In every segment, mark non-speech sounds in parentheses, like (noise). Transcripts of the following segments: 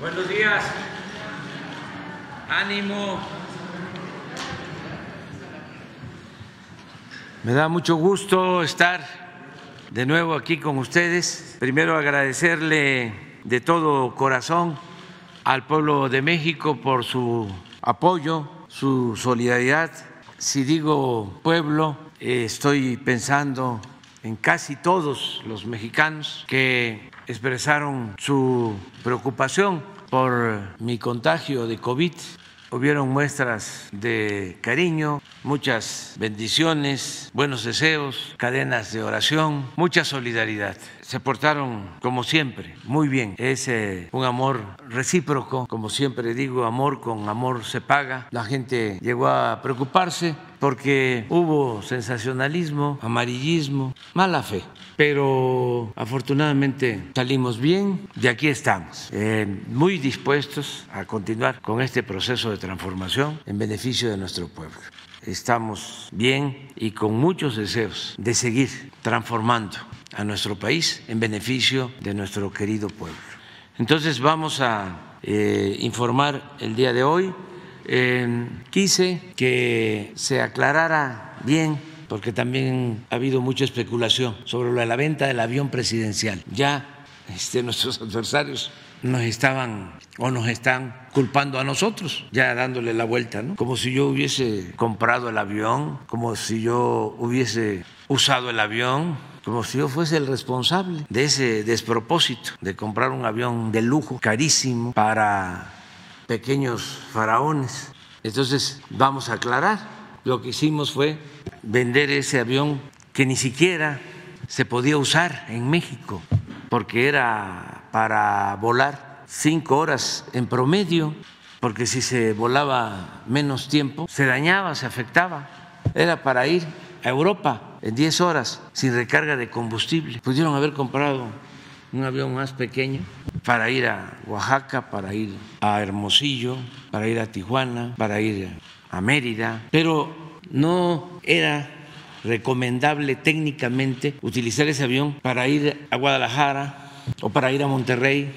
Buenos días. Ánimo. Me da mucho gusto estar de nuevo aquí con ustedes. Primero agradecerle de todo corazón al pueblo de México por su apoyo, su solidaridad. Si digo pueblo, estoy pensando en casi todos los mexicanos que expresaron su preocupación por mi contagio de COVID. Hubieron muestras de cariño, muchas bendiciones, buenos deseos, cadenas de oración, mucha solidaridad. Se portaron como siempre, muy bien. Es eh, un amor recíproco, como siempre digo, amor con amor se paga. La gente llegó a preocuparse porque hubo sensacionalismo, amarillismo, mala fe. Pero afortunadamente salimos bien, de aquí estamos, eh, muy dispuestos a continuar con este proceso de transformación en beneficio de nuestro pueblo. Estamos bien y con muchos deseos de seguir transformando a nuestro país en beneficio de nuestro querido pueblo. Entonces vamos a eh, informar el día de hoy quise que se aclarara bien porque también ha habido mucha especulación sobre la venta del avión presidencial. Ya este, (laughs) nuestros adversarios nos estaban o nos están culpando a nosotros, ya dándole la vuelta, ¿no? Como si yo hubiese comprado el avión, como si yo hubiese usado el avión, como si yo fuese el responsable de ese despropósito de comprar un avión de lujo carísimo para pequeños faraones. Entonces, vamos a aclarar. Lo que hicimos fue vender ese avión que ni siquiera se podía usar en México, porque era para volar cinco horas en promedio, porque si se volaba menos tiempo, se dañaba, se afectaba. Era para ir a Europa en diez horas sin recarga de combustible. Pudieron haber comprado un avión más pequeño para ir a Oaxaca, para ir a Hermosillo, para ir a Tijuana, para ir a Mérida, pero no era recomendable técnicamente utilizar ese avión para ir a Guadalajara o para ir a Monterrey.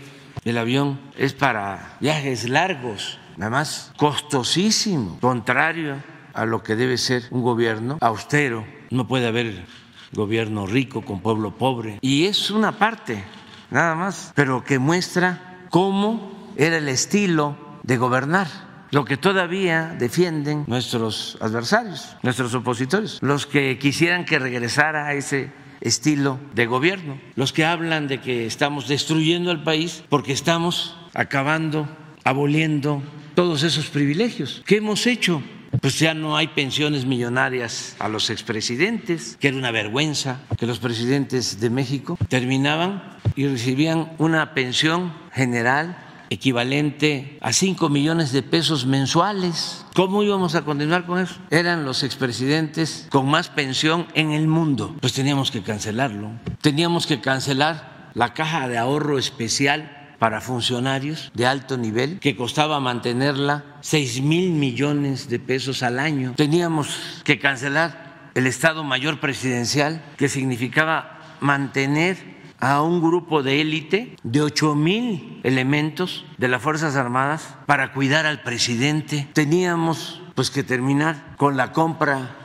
El avión es para viajes largos, nada más costosísimo, contrario a lo que debe ser un gobierno austero. No puede haber gobierno rico con pueblo pobre. Y es una parte nada más, pero que muestra cómo era el estilo de gobernar lo que todavía defienden nuestros adversarios, nuestros opositores, los que quisieran que regresara a ese estilo de gobierno, los que hablan de que estamos destruyendo el país porque estamos acabando, aboliendo todos esos privilegios. ¿Qué hemos hecho? pues ya no hay pensiones millonarias a los expresidentes, que era una vergüenza que los presidentes de México terminaban y recibían una pensión general equivalente a 5 millones de pesos mensuales. ¿Cómo íbamos a continuar con eso? Eran los expresidentes con más pensión en el mundo. Pues teníamos que cancelarlo. Teníamos que cancelar la caja de ahorro especial para funcionarios de alto nivel, que costaba mantenerla 6 mil millones de pesos al año. Teníamos que cancelar el Estado Mayor Presidencial, que significaba mantener a un grupo de élite de 8 mil elementos de las Fuerzas Armadas para cuidar al presidente. Teníamos pues que terminar con la compra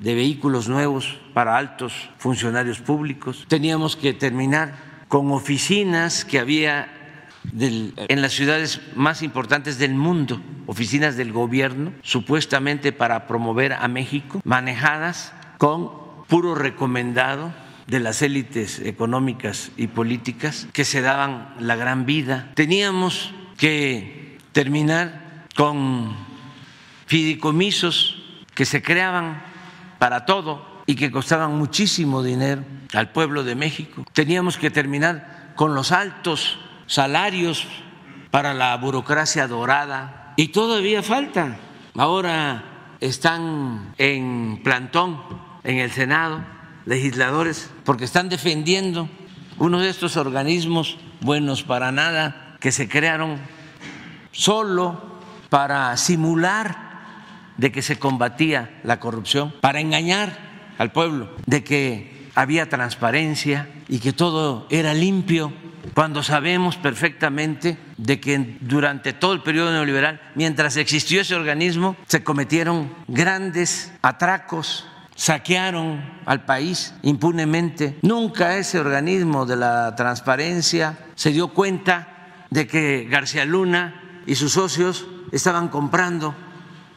de vehículos nuevos para altos funcionarios públicos. Teníamos que terminar con oficinas que había en las ciudades más importantes del mundo, oficinas del gobierno, supuestamente para promover a México, manejadas con puro recomendado de las élites económicas y políticas que se daban la gran vida. Teníamos que terminar con fideicomisos que se creaban para todo y que costaban muchísimo dinero al pueblo de México. Teníamos que terminar con los altos salarios para la burocracia dorada y todavía falta. Ahora están en plantón en el Senado legisladores. porque están defendiendo uno de estos organismos buenos para nada que se crearon solo para simular de que se combatía la corrupción, para engañar al pueblo, de que había transparencia y que todo era limpio cuando sabemos perfectamente de que durante todo el periodo neoliberal, mientras existió ese organismo, se cometieron grandes atracos, saquearon al país impunemente. Nunca ese organismo de la transparencia se dio cuenta de que García Luna y sus socios estaban comprando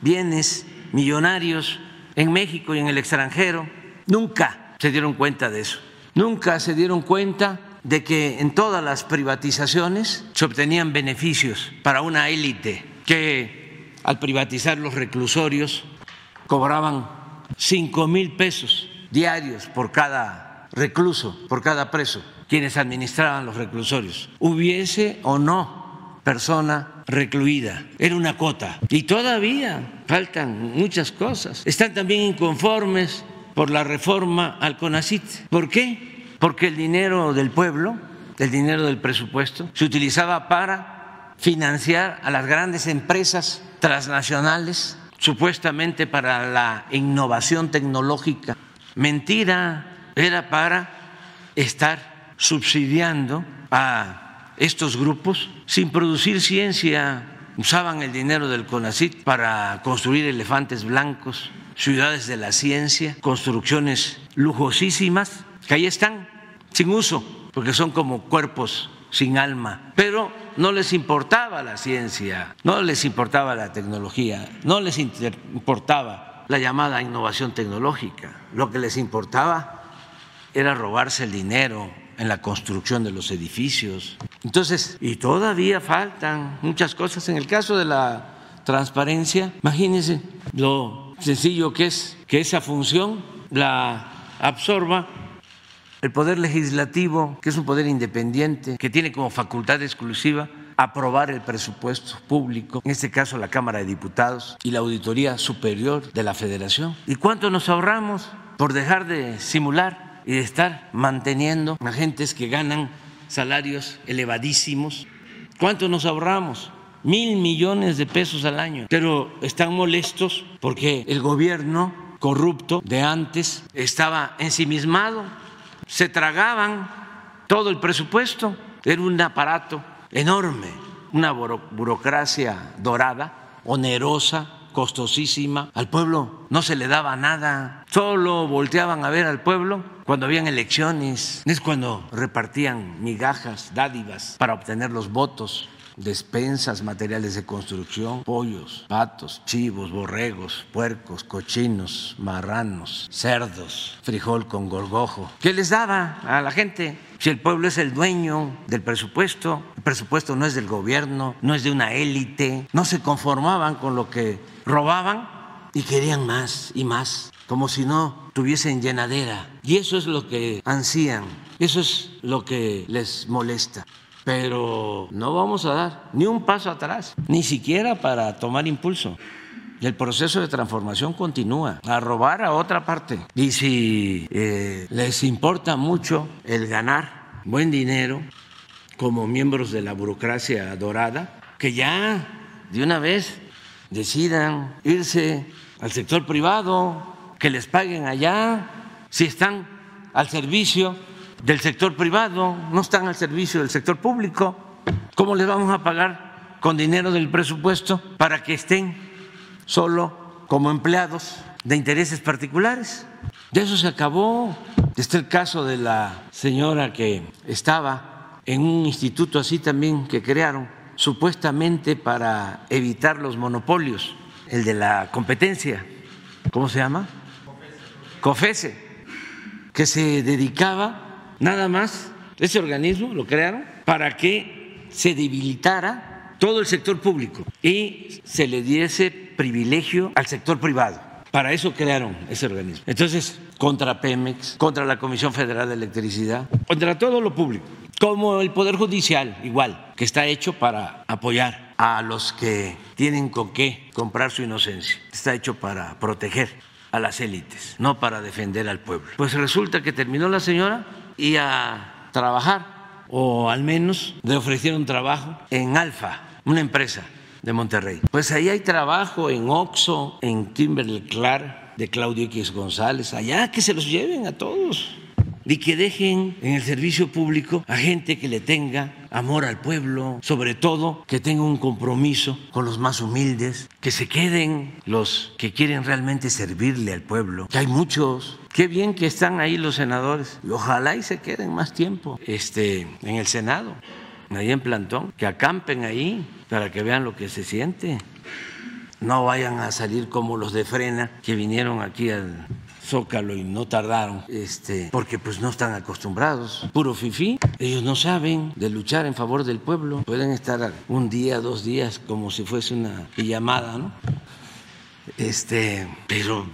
bienes millonarios en México y en el extranjero. Nunca se dieron cuenta de eso. Nunca se dieron cuenta de que en todas las privatizaciones se obtenían beneficios para una élite que al privatizar los reclusorios cobraban cinco mil pesos diarios por cada recluso, por cada preso, quienes administraban los reclusorios, hubiese o no persona recluida. Era una cota. Y todavía faltan muchas cosas. Están también inconformes por la reforma al CONACIT. ¿Por qué? Porque el dinero del pueblo, el dinero del presupuesto, se utilizaba para financiar a las grandes empresas transnacionales, supuestamente para la innovación tecnológica. Mentira, era para estar subsidiando a estos grupos sin producir ciencia. Usaban el dinero del CONACIT para construir elefantes blancos, ciudades de la ciencia, construcciones lujosísimas, que ahí están, sin uso, porque son como cuerpos sin alma. Pero no les importaba la ciencia, no les importaba la tecnología, no les importaba la llamada innovación tecnológica. Lo que les importaba era robarse el dinero en la construcción de los edificios. Entonces, y todavía faltan muchas cosas. En el caso de la transparencia, imagínense lo sencillo que es que esa función la absorba el Poder Legislativo, que es un poder independiente, que tiene como facultad exclusiva aprobar el presupuesto público, en este caso la Cámara de Diputados y la Auditoría Superior de la Federación. ¿Y cuánto nos ahorramos por dejar de simular y de estar manteniendo agentes que ganan salarios elevadísimos? ¿Cuánto nos ahorramos? Mil millones de pesos al año. Pero están molestos porque el gobierno corrupto de antes estaba ensimismado, se tragaban todo el presupuesto, era un aparato enorme, una burocracia dorada, onerosa, costosísima. Al pueblo no se le daba nada, solo volteaban a ver al pueblo cuando habían elecciones, es cuando repartían migajas, dádivas para obtener los votos despensas, materiales de construcción, pollos, patos, chivos, borregos, puercos, cochinos, marranos, cerdos, frijol con gorgojo. ¿Qué les daba a la gente? Si el pueblo es el dueño del presupuesto, el presupuesto no es del gobierno, no es de una élite, no se conformaban con lo que robaban y querían más y más, como si no tuviesen llenadera. Y eso es lo que ansían, eso es lo que les molesta pero no vamos a dar ni un paso atrás, ni siquiera para tomar impulso. El proceso de transformación continúa, a robar a otra parte. Y si eh, les importa mucho el ganar buen dinero como miembros de la burocracia dorada, que ya de una vez decidan irse al sector privado, que les paguen allá, si están al servicio del sector privado, no están al servicio del sector público. ¿Cómo les vamos a pagar con dinero del presupuesto para que estén solo como empleados de intereses particulares? De eso se acabó. Está el caso de la señora que estaba en un instituto así también que crearon, supuestamente para evitar los monopolios, el de la competencia. ¿Cómo se llama? COFESE, que se dedicaba nada más ese organismo lo crearon para que se debilitara todo el sector público y se le diese privilegio al sector privado. Para eso crearon ese organismo. Entonces, contra Pemex, contra la Comisión Federal de Electricidad, contra todo lo público, como el Poder Judicial, igual, que está hecho para apoyar a los que tienen con qué comprar su inocencia, está hecho para proteger a las élites, no para defender al pueblo. Pues resulta que terminó la señora y a trabajar, o al menos le ofrecieron trabajo en Alfa, una empresa de Monterrey. Pues ahí hay trabajo en Oxo, en Kimberly Clark, de Claudio X González, allá que se los lleven a todos y que dejen en el servicio público a gente que le tenga amor al pueblo, sobre todo que tenga un compromiso con los más humildes, que se queden los que quieren realmente servirle al pueblo, que hay muchos. Qué bien que están ahí los senadores. Ojalá y se queden más tiempo este, en el Senado, ahí en plantón, que acampen ahí para que vean lo que se siente. No vayan a salir como los de frena que vinieron aquí al Zócalo y no tardaron, este, porque pues no están acostumbrados. Puro fifí, ellos no saben de luchar en favor del pueblo. Pueden estar un día, dos días, como si fuese una llamada, ¿no? Este, pero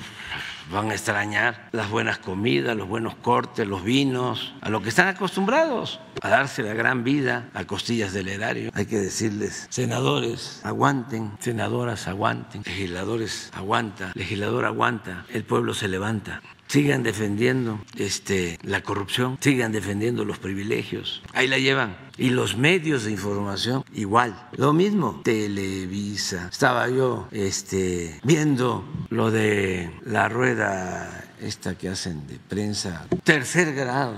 van a extrañar las buenas comidas, los buenos cortes, los vinos, a lo que están acostumbrados, a darse la gran vida a costillas del erario. Hay que decirles, senadores, aguanten, senadoras, aguanten, legisladores, aguanta, legislador aguanta, el pueblo se levanta sigan defendiendo este, la corrupción, sigan defendiendo los privilegios. Ahí la llevan. Y los medios de información igual. Lo mismo, Televisa. Estaba yo este, viendo lo de la rueda esta que hacen de prensa, tercer grado.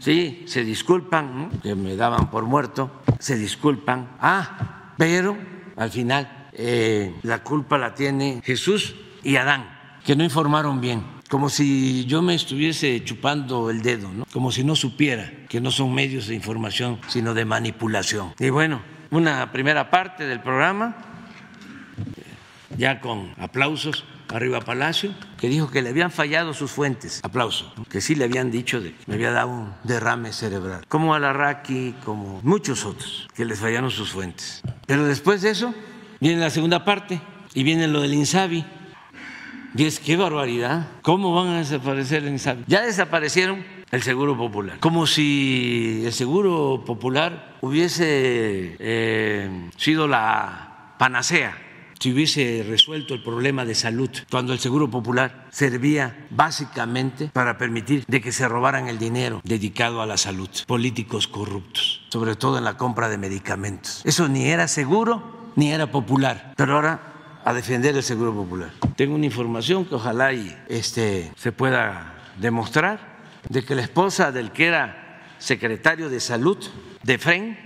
Sí, se disculpan, que me daban por muerto, se disculpan. Ah, pero al final eh, la culpa la tiene Jesús y Adán, que no informaron bien como si yo me estuviese chupando el dedo, ¿no? como si no supiera que no son medios de información, sino de manipulación. Y bueno, una primera parte del programa, ya con aplausos arriba Palacio, que dijo que le habían fallado sus fuentes. Aplauso. Que sí le habían dicho de me había dado un derrame cerebral. Como Alarraqui, como muchos otros, que les fallaron sus fuentes. Pero después de eso, viene la segunda parte y viene lo del Insabi y es qué barbaridad. ¿Cómo van a desaparecer el INSABI? Ya desaparecieron el Seguro Popular. Como si el Seguro Popular hubiese eh, sido la panacea si hubiese resuelto el problema de salud, cuando el Seguro Popular servía básicamente para permitir de que se robaran el dinero dedicado a la salud, políticos corruptos, sobre todo en la compra de medicamentos. Eso ni era seguro ni era popular, pero ahora a defender el Seguro Popular. Tengo una información que ojalá y este, se pueda demostrar de que la esposa del que era secretario de salud de FREN,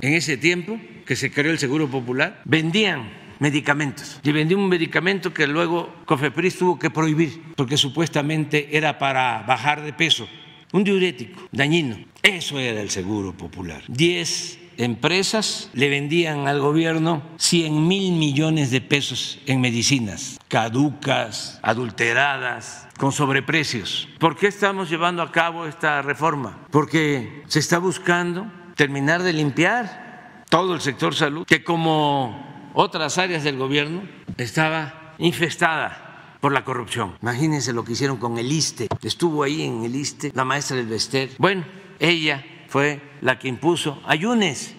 en ese tiempo que se creó el Seguro Popular, vendían medicamentos y vendía un medicamento que luego Cofepris tuvo que prohibir porque supuestamente era para bajar de peso, un diurético dañino. Eso era el Seguro Popular. Diez empresas le vendían al gobierno 100 mil millones de pesos en medicinas caducas, adulteradas, con sobreprecios. ¿Por qué estamos llevando a cabo esta reforma? Porque se está buscando terminar de limpiar todo el sector salud, que como otras áreas del gobierno estaba infestada por la corrupción. Imagínense lo que hicieron con el ISTE. Estuvo ahí en el ISTE la maestra del Bester. Bueno, ella fue la que impuso ayunes,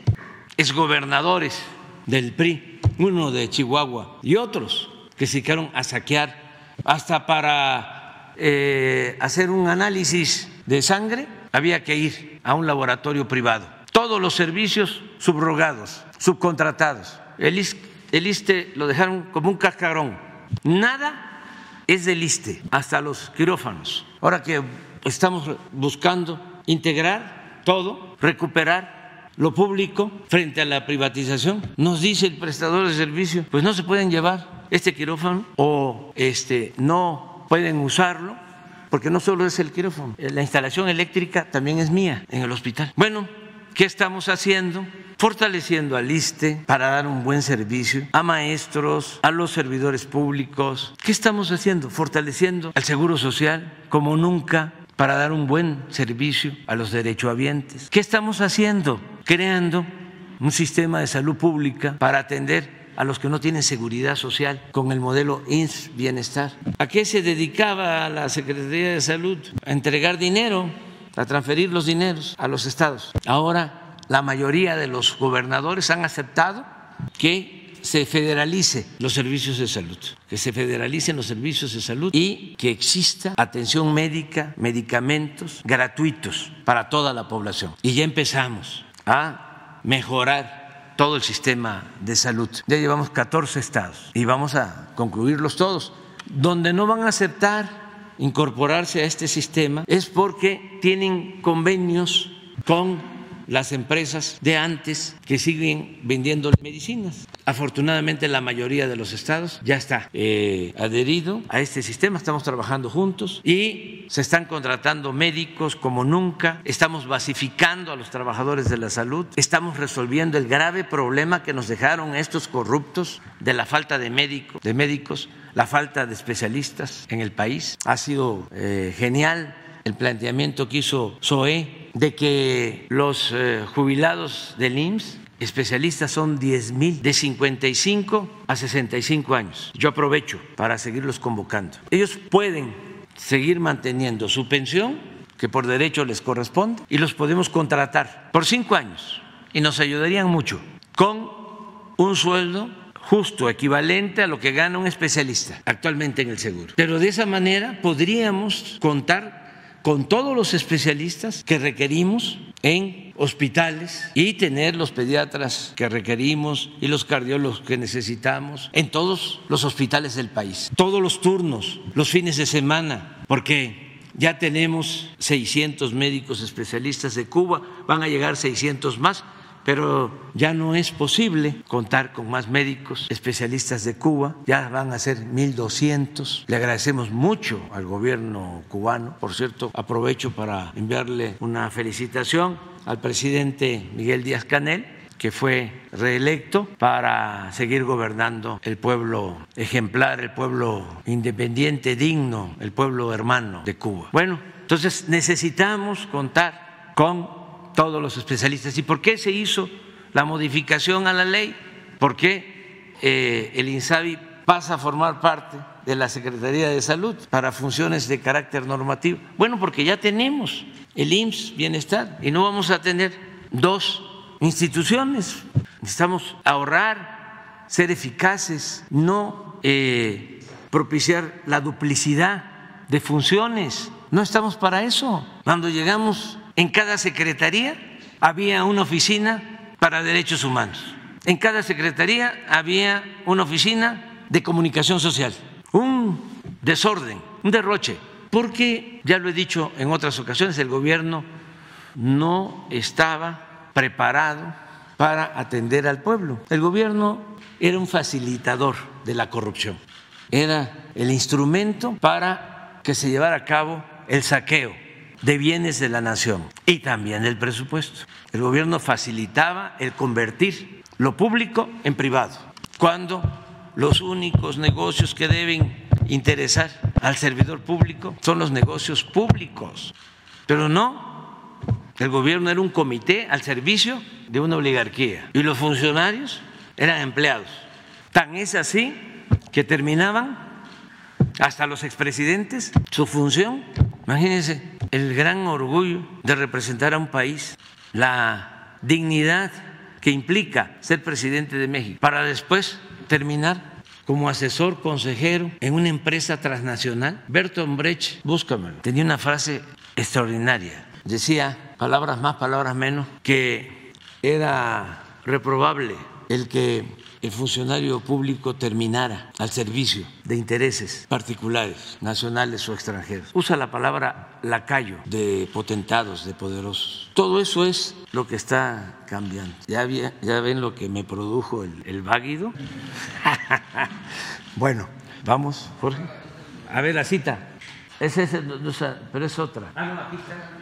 exgobernadores del PRI, uno de Chihuahua y otros que se quedaron a saquear hasta para eh, hacer un análisis de sangre había que ir a un laboratorio privado. Todos los servicios subrogados, subcontratados. El, el ISTE lo dejaron como un cascarón. Nada es del ISTE, hasta los quirófanos. Ahora que estamos buscando integrar todo, recuperar lo público frente a la privatización. Nos dice el prestador de servicio, pues no se pueden llevar este quirófano o este no pueden usarlo porque no solo es el quirófano, la instalación eléctrica también es mía en el hospital. Bueno, ¿qué estamos haciendo? Fortaleciendo al ISTE para dar un buen servicio a maestros, a los servidores públicos. ¿Qué estamos haciendo? Fortaleciendo al Seguro Social como nunca para dar un buen servicio a los derechohabientes. ¿Qué estamos haciendo? Creando un sistema de salud pública para atender a los que no tienen seguridad social con el modelo INS Bienestar. ¿A qué se dedicaba la Secretaría de Salud? A entregar dinero, a transferir los dineros a los estados. Ahora la mayoría de los gobernadores han aceptado que se federalice los servicios de salud, que se federalicen los servicios de salud y que exista atención médica, medicamentos gratuitos para toda la población. Y ya empezamos a mejorar todo el sistema de salud. Ya llevamos 14 estados y vamos a concluirlos todos. Donde no van a aceptar incorporarse a este sistema es porque tienen convenios con las empresas de antes que siguen vendiendo medicinas. Afortunadamente la mayoría de los estados ya está eh, adherido a este sistema, estamos trabajando juntos y se están contratando médicos como nunca, estamos basificando a los trabajadores de la salud, estamos resolviendo el grave problema que nos dejaron estos corruptos de la falta de médicos, de médicos la falta de especialistas en el país. Ha sido eh, genial el planteamiento que hizo SOE de que los eh, jubilados del IMSS especialistas son 10 mil de 55 a 65 años. Yo aprovecho para seguirlos convocando. Ellos pueden seguir manteniendo su pensión, que por derecho les corresponde, y los podemos contratar por cinco años y nos ayudarían mucho con un sueldo justo, equivalente a lo que gana un especialista actualmente en el seguro. Pero de esa manera podríamos contar con todos los especialistas que requerimos en hospitales y tener los pediatras que requerimos y los cardiólogos que necesitamos en todos los hospitales del país, todos los turnos, los fines de semana, porque ya tenemos 600 médicos especialistas de Cuba, van a llegar 600 más pero ya no es posible contar con más médicos especialistas de Cuba, ya van a ser 1.200. Le agradecemos mucho al gobierno cubano. Por cierto, aprovecho para enviarle una felicitación al presidente Miguel Díaz Canel que fue reelecto para seguir gobernando el pueblo ejemplar, el pueblo independiente, digno, el pueblo hermano de Cuba. Bueno, entonces necesitamos contar con todos los especialistas. ¿Y por qué se hizo la modificación a la ley? ¿Por qué eh, el INSABI pasa a formar parte de la Secretaría de Salud para funciones de carácter normativo? Bueno, porque ya tenemos el IMSS Bienestar y no vamos a tener dos instituciones. Necesitamos ahorrar, ser eficaces, no eh, propiciar la duplicidad de funciones. No estamos para eso. Cuando llegamos en cada secretaría había una oficina para derechos humanos. En cada secretaría había una oficina de comunicación social. Un desorden, un derroche, porque, ya lo he dicho en otras ocasiones, el gobierno no estaba preparado para atender al pueblo. El gobierno era un facilitador de la corrupción, era el instrumento para que se llevara a cabo el saqueo de bienes de la nación y también el presupuesto. El gobierno facilitaba el convertir lo público en privado, cuando los únicos negocios que deben interesar al servidor público son los negocios públicos. Pero no, el gobierno era un comité al servicio de una oligarquía y los funcionarios eran empleados. Tan es así que terminaban hasta los expresidentes su función. Imagínense, el gran orgullo de representar a un país, la dignidad que implica ser presidente de México, para después terminar como asesor consejero en una empresa transnacional. Bertolt Brecht, búscamelo, tenía una frase extraordinaria. Decía, palabras más, palabras menos, que era reprobable el que el funcionario público terminara al servicio de intereses particulares, nacionales o extranjeros. Usa la palabra lacayo de potentados, de poderosos. Todo eso es lo que está cambiando. Ya, ya ven lo que me produjo el, el váguido. (laughs) bueno, vamos, Jorge. A ver la cita. Es ese, pero es otra. Ah, no, aquí está.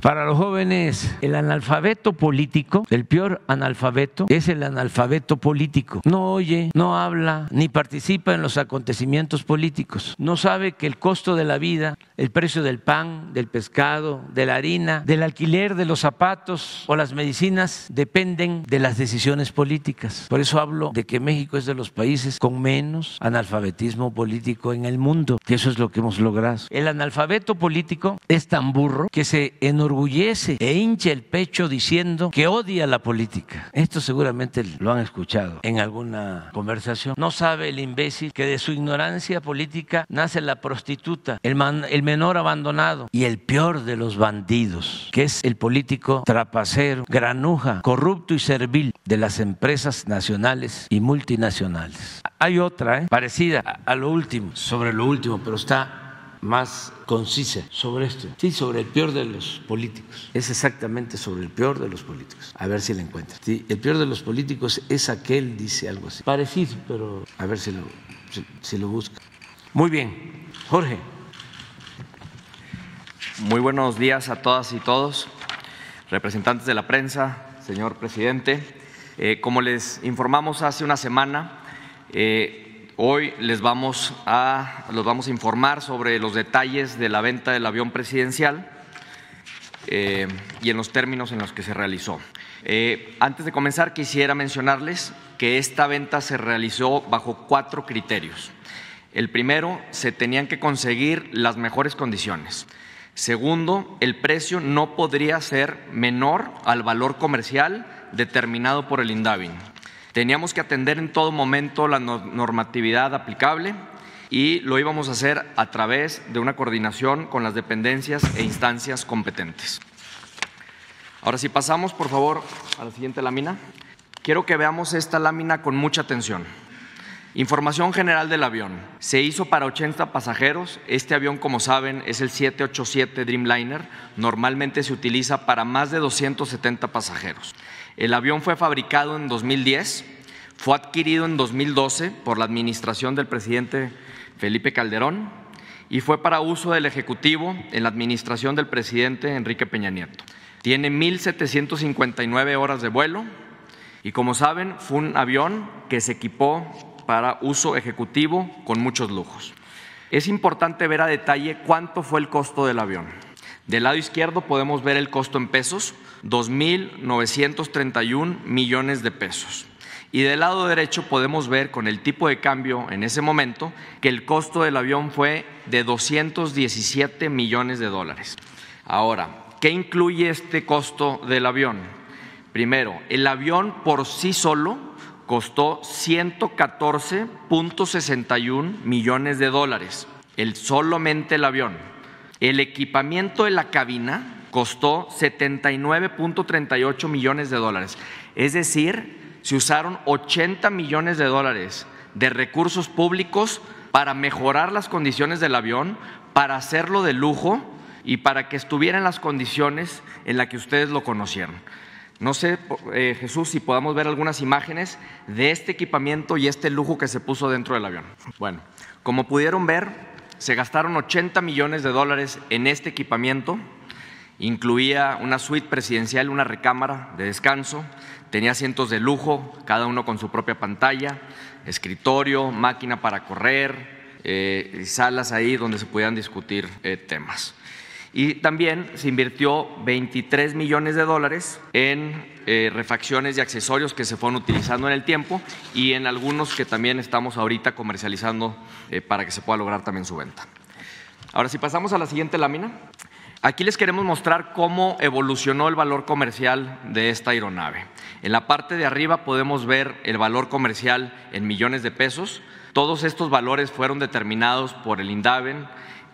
Para los jóvenes, el analfabeto político, el peor analfabeto, es el analfabeto político. No oye, no habla, ni participa en los acontecimientos políticos. No sabe que el costo de la vida, el precio del pan, del pescado, de la harina, del alquiler de los zapatos o las medicinas dependen de las decisiones políticas. Por eso hablo de que México es de los países con menos analfabetismo político en el mundo, que eso es lo que hemos logrado. El analfabeto político es tan burro que se enorgullece enorgullece e hincha el pecho diciendo que odia la política. Esto seguramente lo han escuchado en alguna conversación. No sabe el imbécil que de su ignorancia política nace la prostituta, el, el menor abandonado y el peor de los bandidos, que es el político trapacero, granuja, corrupto y servil de las empresas nacionales y multinacionales. Hay otra, ¿eh? parecida a lo último, sobre lo último, pero está más concisa sobre esto. Sí, sobre el peor de los políticos. Es exactamente sobre el peor de los políticos. A ver si la encuentra. Sí, el peor de los políticos es aquel, dice algo así. Parecido, pero a ver si lo, si, lo busca. Muy bien. Jorge. Muy buenos días a todas y todos, representantes de la prensa, señor presidente. Eh, como les informamos hace una semana, eh, Hoy les vamos a, los vamos a informar sobre los detalles de la venta del avión presidencial eh, y en los términos en los que se realizó. Eh, antes de comenzar, quisiera mencionarles que esta venta se realizó bajo cuatro criterios. El primero, se tenían que conseguir las mejores condiciones. Segundo, el precio no podría ser menor al valor comercial determinado por el INDAVIN. Teníamos que atender en todo momento la normatividad aplicable y lo íbamos a hacer a través de una coordinación con las dependencias e instancias competentes. Ahora si pasamos por favor a la siguiente lámina. Quiero que veamos esta lámina con mucha atención. Información general del avión. Se hizo para 80 pasajeros. Este avión, como saben, es el 787 Dreamliner. Normalmente se utiliza para más de 270 pasajeros. El avión fue fabricado en 2010, fue adquirido en 2012 por la administración del presidente Felipe Calderón y fue para uso del Ejecutivo en la administración del presidente Enrique Peña Nieto. Tiene 1.759 horas de vuelo y como saben fue un avión que se equipó para uso ejecutivo con muchos lujos. Es importante ver a detalle cuánto fue el costo del avión. Del lado izquierdo podemos ver el costo en pesos, 2.931 millones de pesos. Y del lado derecho podemos ver con el tipo de cambio en ese momento que el costo del avión fue de 217 millones de dólares. Ahora, ¿qué incluye este costo del avión? Primero, el avión por sí solo costó 114.61 millones de dólares, el solamente el avión. El equipamiento de la cabina costó 79.38 millones de dólares. Es decir, se usaron 80 millones de dólares de recursos públicos para mejorar las condiciones del avión, para hacerlo de lujo y para que estuviera en las condiciones en las que ustedes lo conocieron. No sé, eh, Jesús, si podamos ver algunas imágenes de este equipamiento y este lujo que se puso dentro del avión. Bueno, como pudieron ver, se gastaron 80 millones de dólares en este equipamiento Incluía una suite presidencial, una recámara de descanso, tenía asientos de lujo, cada uno con su propia pantalla, escritorio, máquina para correr, eh, salas ahí donde se podían discutir eh, temas. Y también se invirtió 23 millones de dólares en eh, refacciones y accesorios que se fueron utilizando en el tiempo y en algunos que también estamos ahorita comercializando para que se pueda lograr también su venta. Ahora, si pasamos a la siguiente lámina. Aquí les queremos mostrar cómo evolucionó el valor comercial de esta aeronave. En la parte de arriba podemos ver el valor comercial en millones de pesos. Todos estos valores fueron determinados por el INDAVEN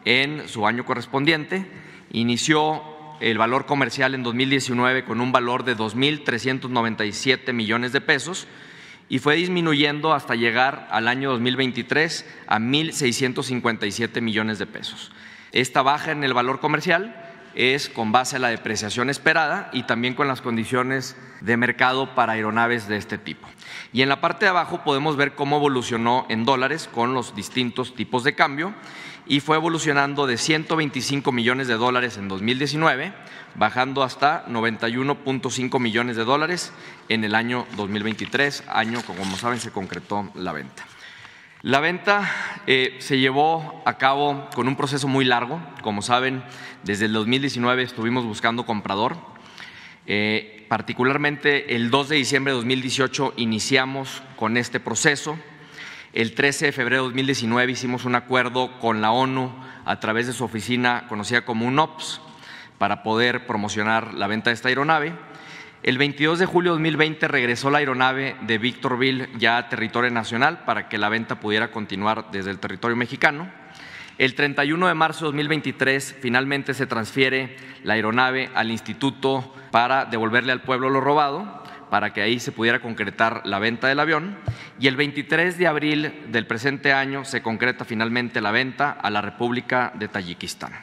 en su año correspondiente. Inició el valor comercial en 2019 con un valor de 2.397 millones de pesos y fue disminuyendo hasta llegar al año 2023 a 1.657 millones de pesos. Esta baja en el valor comercial es con base a la depreciación esperada y también con las condiciones de mercado para aeronaves de este tipo. Y en la parte de abajo podemos ver cómo evolucionó en dólares con los distintos tipos de cambio y fue evolucionando de 125 millones de dólares en 2019, bajando hasta 91.5 millones de dólares en el año 2023, año como saben se concretó la venta. La venta eh, se llevó a cabo con un proceso muy largo. Como saben, desde el 2019 estuvimos buscando comprador. Eh, particularmente el 2 de diciembre de 2018 iniciamos con este proceso. El 13 de febrero de 2019 hicimos un acuerdo con la ONU a través de su oficina conocida como UNOPS para poder promocionar la venta de esta aeronave. El 22 de julio de 2020 regresó la aeronave de Victorville ya a territorio nacional para que la venta pudiera continuar desde el territorio mexicano. El 31 de marzo de 2023 finalmente se transfiere la aeronave al instituto para devolverle al pueblo lo robado, para que ahí se pudiera concretar la venta del avión. Y el 23 de abril del presente año se concreta finalmente la venta a la República de Tayikistán.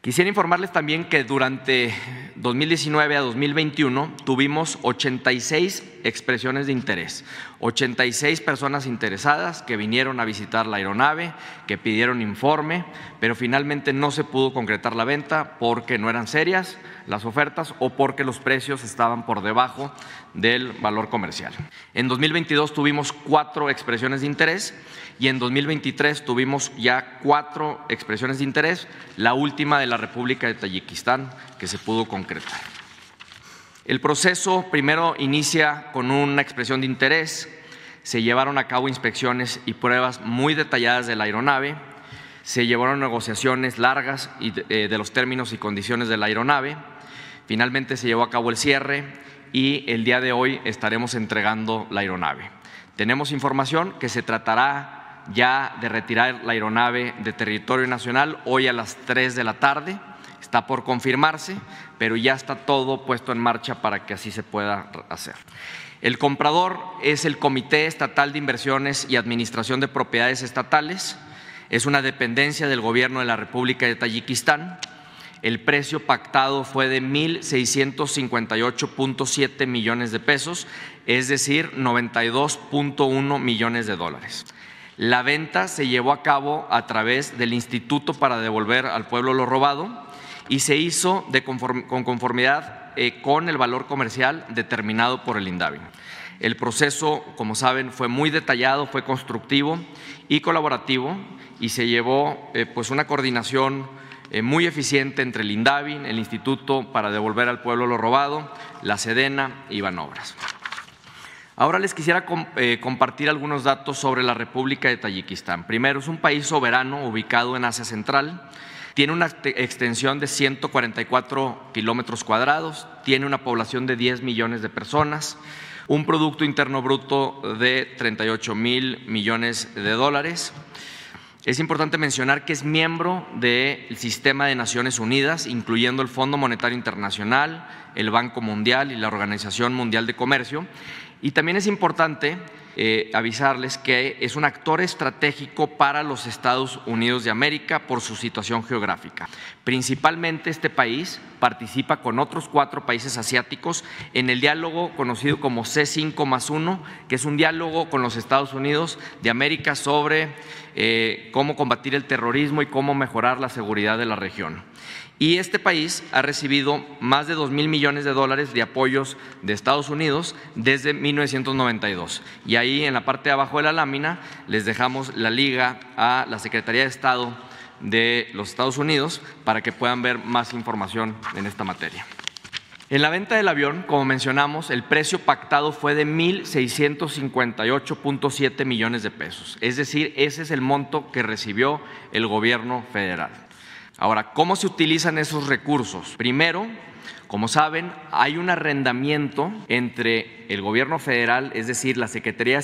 Quisiera informarles también que durante 2019 a 2021 tuvimos 86 expresiones de interés, 86 personas interesadas que vinieron a visitar la aeronave, que pidieron informe, pero finalmente no se pudo concretar la venta porque no eran serias las ofertas o porque los precios estaban por debajo del valor comercial. En 2022 tuvimos cuatro expresiones de interés y en 2023 tuvimos ya cuatro expresiones de interés, la última de la República de Tayikistán que se pudo concretar. El proceso primero inicia con una expresión de interés, se llevaron a cabo inspecciones y pruebas muy detalladas de la aeronave, se llevaron negociaciones largas eh, de los términos y condiciones de la aeronave, finalmente se llevó a cabo el cierre y el día de hoy estaremos entregando la aeronave. Tenemos información que se tratará ya de retirar la aeronave de territorio nacional hoy a las 3 de la tarde. Está por confirmarse, pero ya está todo puesto en marcha para que así se pueda hacer. El comprador es el Comité Estatal de Inversiones y Administración de Propiedades Estatales. Es una dependencia del Gobierno de la República de Tayikistán. El precio pactado fue de 1.658.7 millones de pesos, es decir, 92.1 millones de dólares. La venta se llevó a cabo a través del Instituto para devolver al pueblo lo robado y se hizo con conformidad eh, con el valor comercial determinado por el INDAVI. El proceso, como saben, fue muy detallado, fue constructivo y colaborativo y se llevó eh, pues una coordinación muy eficiente entre el INDAVI, el Instituto para devolver al pueblo lo robado, la Sedena y Banobras. Ahora les quisiera eh, compartir algunos datos sobre la República de Tayikistán. Primero, es un país soberano ubicado en Asia Central. Tiene una extensión de 144 kilómetros cuadrados, tiene una población de 10 millones de personas, un Producto Interno Bruto de 38 mil millones de dólares. Es importante mencionar que es miembro del sistema de Naciones Unidas, incluyendo el Fondo Monetario Internacional, el Banco Mundial y la Organización Mundial de Comercio, y también es importante eh, avisarles que es un actor estratégico para los Estados Unidos de América por su situación geográfica. Principalmente este país participa con otros cuatro países asiáticos en el diálogo conocido como C5 más 1, que es un diálogo con los Estados Unidos de América sobre eh, cómo combatir el terrorismo y cómo mejorar la seguridad de la región. Y este país ha recibido más de 2 mil millones de dólares de apoyos de Estados Unidos desde 1992. Y ahí en la parte de abajo de la lámina les dejamos la liga a la Secretaría de Estado de los Estados Unidos para que puedan ver más información en esta materia. En la venta del avión, como mencionamos, el precio pactado fue de 1.658.7 millones de pesos. Es decir, ese es el monto que recibió el gobierno federal. Ahora, ¿cómo se utilizan esos recursos? Primero, como saben, hay un arrendamiento entre el gobierno federal, es decir, la Secretaría de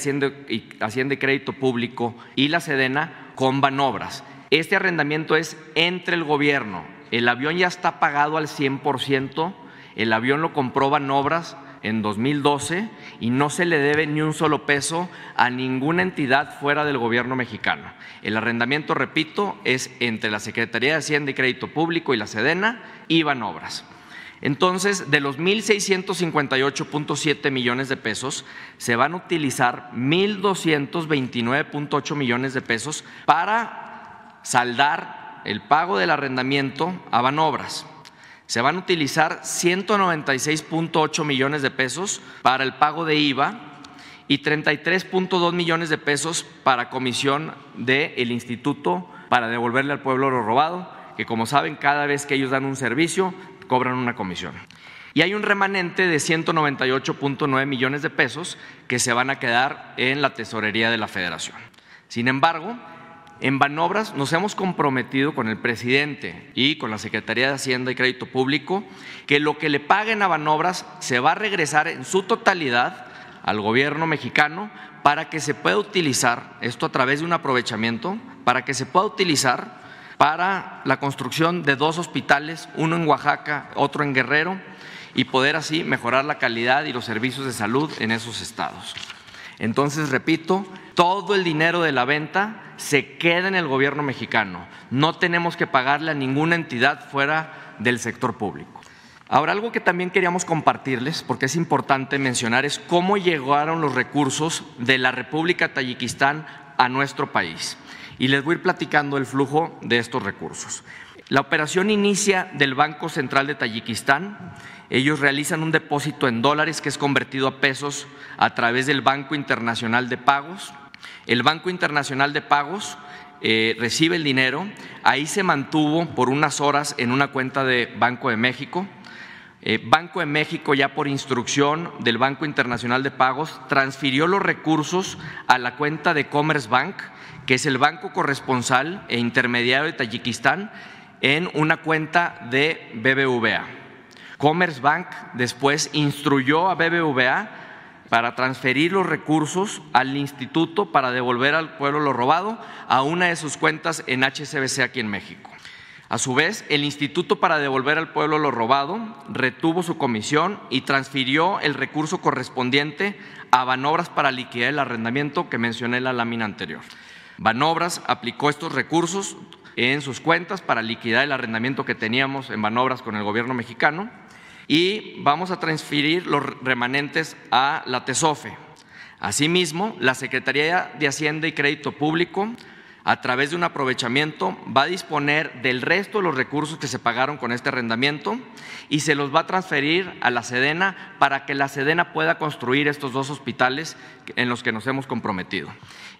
Hacienda y, Crédito Público y la Sedena con Banobras. Este arrendamiento es entre el gobierno. El avión ya está pagado al 100%, el avión lo compró Banobras en 2012 y no se le debe ni un solo peso a ninguna entidad fuera del gobierno mexicano. El arrendamiento, repito, es entre la Secretaría de Hacienda y Crédito Público y la Sedena y Banobras. Entonces, de los 1.658.7 millones de pesos, se van a utilizar 1.229.8 millones de pesos para saldar el pago del arrendamiento a Banobras se van a utilizar 196.8 millones de pesos para el pago de IVA y 33.2 millones de pesos para comisión del instituto para devolverle al pueblo lo robado, que como saben, cada vez que ellos dan un servicio, cobran una comisión. Y hay un remanente de 198.9 millones de pesos que se van a quedar en la tesorería de la federación. Sin embargo, En Banobras nos hemos comprometido con el presidente y con la Secretaría de Hacienda y Crédito Público que lo que le paguen a Banobras se va a regresar en su totalidad al gobierno mexicano para que se pueda utilizar, esto a través de un aprovechamiento, para que se pueda utilizar para la construcción de dos hospitales, uno en Oaxaca, otro en Guerrero, y poder así mejorar la calidad y los servicios de salud en esos estados. Entonces, repito, todo el dinero de la venta se queda en el gobierno mexicano. No tenemos que pagarle a ninguna entidad fuera del sector público. Ahora, algo que también queríamos compartirles, porque es importante mencionar, es cómo llegaron los recursos de la República Tayikistán a nuestro país. Y les voy a ir platicando el flujo de estos recursos. La operación inicia del Banco Central de Tayikistán. Ellos realizan un depósito en dólares que es convertido a pesos a través del Banco Internacional de Pagos. El Banco Internacional de Pagos eh, recibe el dinero, ahí se mantuvo por unas horas en una cuenta de Banco de México. Eh, Banco de México, ya por instrucción del Banco Internacional de Pagos, transfirió los recursos a la cuenta de Commerce Bank, que es el banco corresponsal e intermediario de Tayikistán, en una cuenta de BBVA. Commerce Bank después instruyó a BBVA para transferir los recursos al instituto para devolver al pueblo lo robado a una de sus cuentas en HSBC aquí en México. A su vez, el Instituto para devolver al pueblo lo robado retuvo su comisión y transfirió el recurso correspondiente a Banobras para liquidar el arrendamiento que mencioné en la lámina anterior. Banobras aplicó estos recursos en sus cuentas para liquidar el arrendamiento que teníamos en Banobras con el gobierno mexicano y vamos a transferir los remanentes a la TESOFE. Asimismo, la Secretaría de Hacienda y Crédito Público a través de un aprovechamiento, va a disponer del resto de los recursos que se pagaron con este arrendamiento y se los va a transferir a la Sedena para que la Sedena pueda construir estos dos hospitales en los que nos hemos comprometido.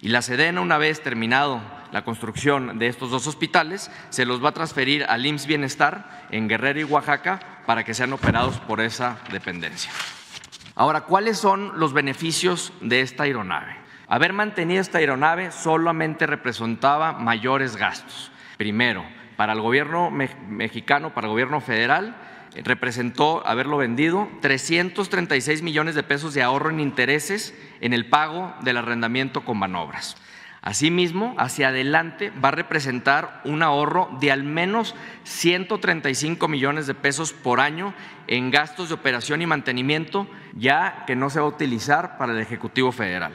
Y la Sedena, una vez terminado la construcción de estos dos hospitales, se los va a transferir al IMSS Bienestar en Guerrero y Oaxaca para que sean operados por esa dependencia. Ahora, ¿cuáles son los beneficios de esta aeronave? Haber mantenido esta aeronave solamente representaba mayores gastos. Primero, para el gobierno mexicano, para el gobierno federal, representó haberlo vendido 336 millones de pesos de ahorro en intereses en el pago del arrendamiento con manobras. Asimismo, hacia adelante va a representar un ahorro de al menos 135 millones de pesos por año en gastos de operación y mantenimiento, ya que no se va a utilizar para el Ejecutivo Federal.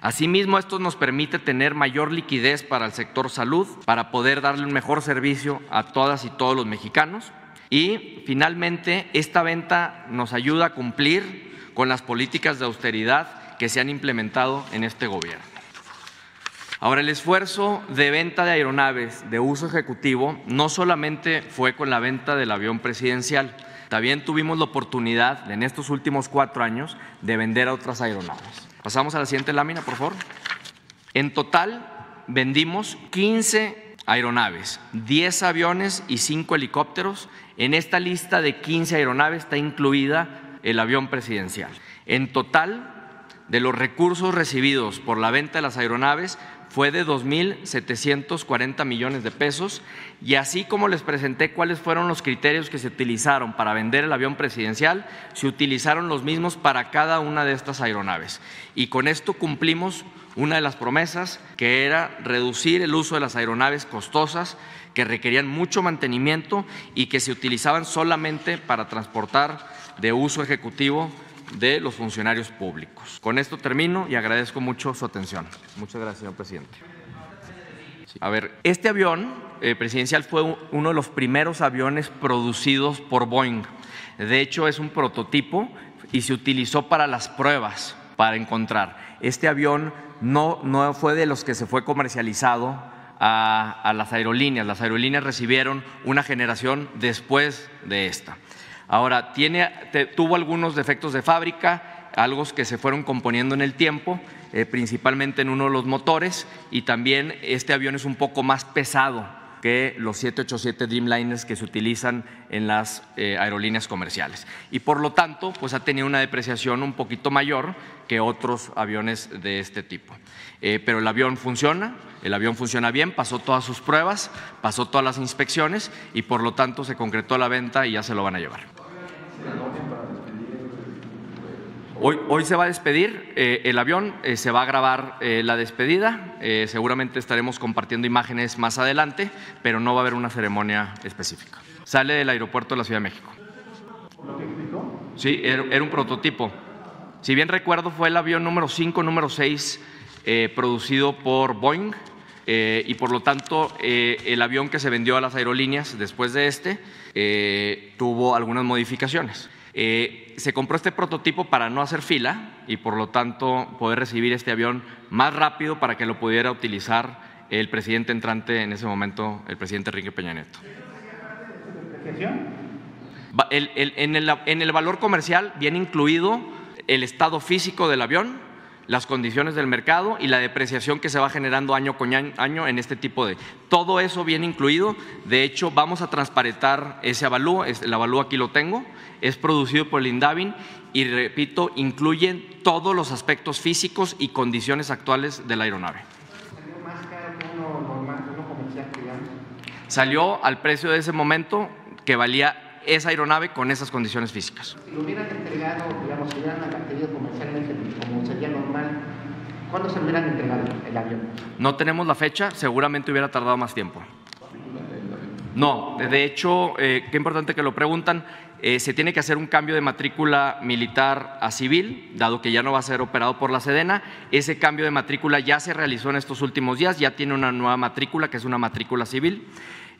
Asimismo, esto nos permite tener mayor liquidez para el sector salud, para poder darle un mejor servicio a todas y todos los mexicanos. Y finalmente, esta venta nos ayuda a cumplir con las políticas de austeridad que se han implementado en este gobierno. Ahora, el esfuerzo de venta de aeronaves de uso ejecutivo no solamente fue con la venta del avión presidencial, también tuvimos la oportunidad en estos últimos cuatro años de vender a otras aeronaves. Pasamos a la siguiente lámina, por favor. En total vendimos 15 aeronaves, 10 aviones y 5 helicópteros. En esta lista de 15 aeronaves está incluida el avión presidencial. En total, de los recursos recibidos por la venta de las aeronaves, fue de 2.740 millones de pesos y así como les presenté cuáles fueron los criterios que se utilizaron para vender el avión presidencial, se utilizaron los mismos para cada una de estas aeronaves. Y con esto cumplimos una de las promesas que era reducir el uso de las aeronaves costosas que requerían mucho mantenimiento y que se utilizaban solamente para transportar de uso ejecutivo de los funcionarios públicos. Con esto termino y agradezco mucho su atención. Muchas gracias, señor presidente. A ver, este avión eh, presidencial fue uno de los primeros aviones producidos por Boeing. De hecho, es un prototipo y se utilizó para las pruebas para encontrar. Este avión no, no fue de los que se fue comercializado a, a las aerolíneas. Las aerolíneas recibieron una generación después de esta. Ahora, tiene, tuvo algunos defectos de fábrica, algo que se fueron componiendo en el tiempo, eh, principalmente en uno de los motores, y también este avión es un poco más pesado que los 787 Dreamliners que se utilizan en las eh, aerolíneas comerciales. Y por lo tanto, pues ha tenido una depreciación un poquito mayor que otros aviones de este tipo. Eh, pero el avión funciona, el avión funciona bien, pasó todas sus pruebas, pasó todas las inspecciones y por lo tanto se concretó la venta y ya se lo van a llevar. Hoy, se va a despedir eh, el avión, eh, se va a grabar eh, la despedida, seguramente estaremos compartiendo imágenes más adelante, pero no va a haber una ceremonia específica. Sale del aeropuerto de la Ciudad de México. Sí, era, un prototipo. Si bien recuerdo, fue el avión número 5, número 6, producido por Boeing, y por lo tanto el avión que se vendió a las aerolíneas después de este tuvo algunas modificaciones. Eh, se compró este prototipo para no hacer fila y por lo tanto poder recibir este avión más rápido para que lo pudiera utilizar el presidente entrante en ese momento, el presidente Enrique Peña Nieto. en, el, en el valor comercial viene incluido el estado físico del avión, las condiciones del mercado y la depreciación que se va generando año con año en este tipo de... Todo eso viene incluido. De hecho, vamos a transparentar ese avalúo. El avalúo aquí lo tengo. Es producido por el INDAVIN y, repito, incluyen todos los aspectos físicos y condiciones actuales de la aeronave. ¿Salió al precio de ese momento que valía esa aeronave con esas condiciones físicas. Si lo hubieran entregado, digamos, si hubieran adquirido comercialmente como sería normal, ¿cuándo se hubieran entregado el avión? No tenemos la fecha, seguramente hubiera tardado más tiempo. No, de hecho, eh, qué importante que lo preguntan, eh, se tiene que hacer un cambio de matrícula militar a civil, dado que ya no va a ser operado por la Sedena. Ese cambio de matrícula ya se realizó en estos últimos días, ya tiene una nueva matrícula, que es una matrícula civil.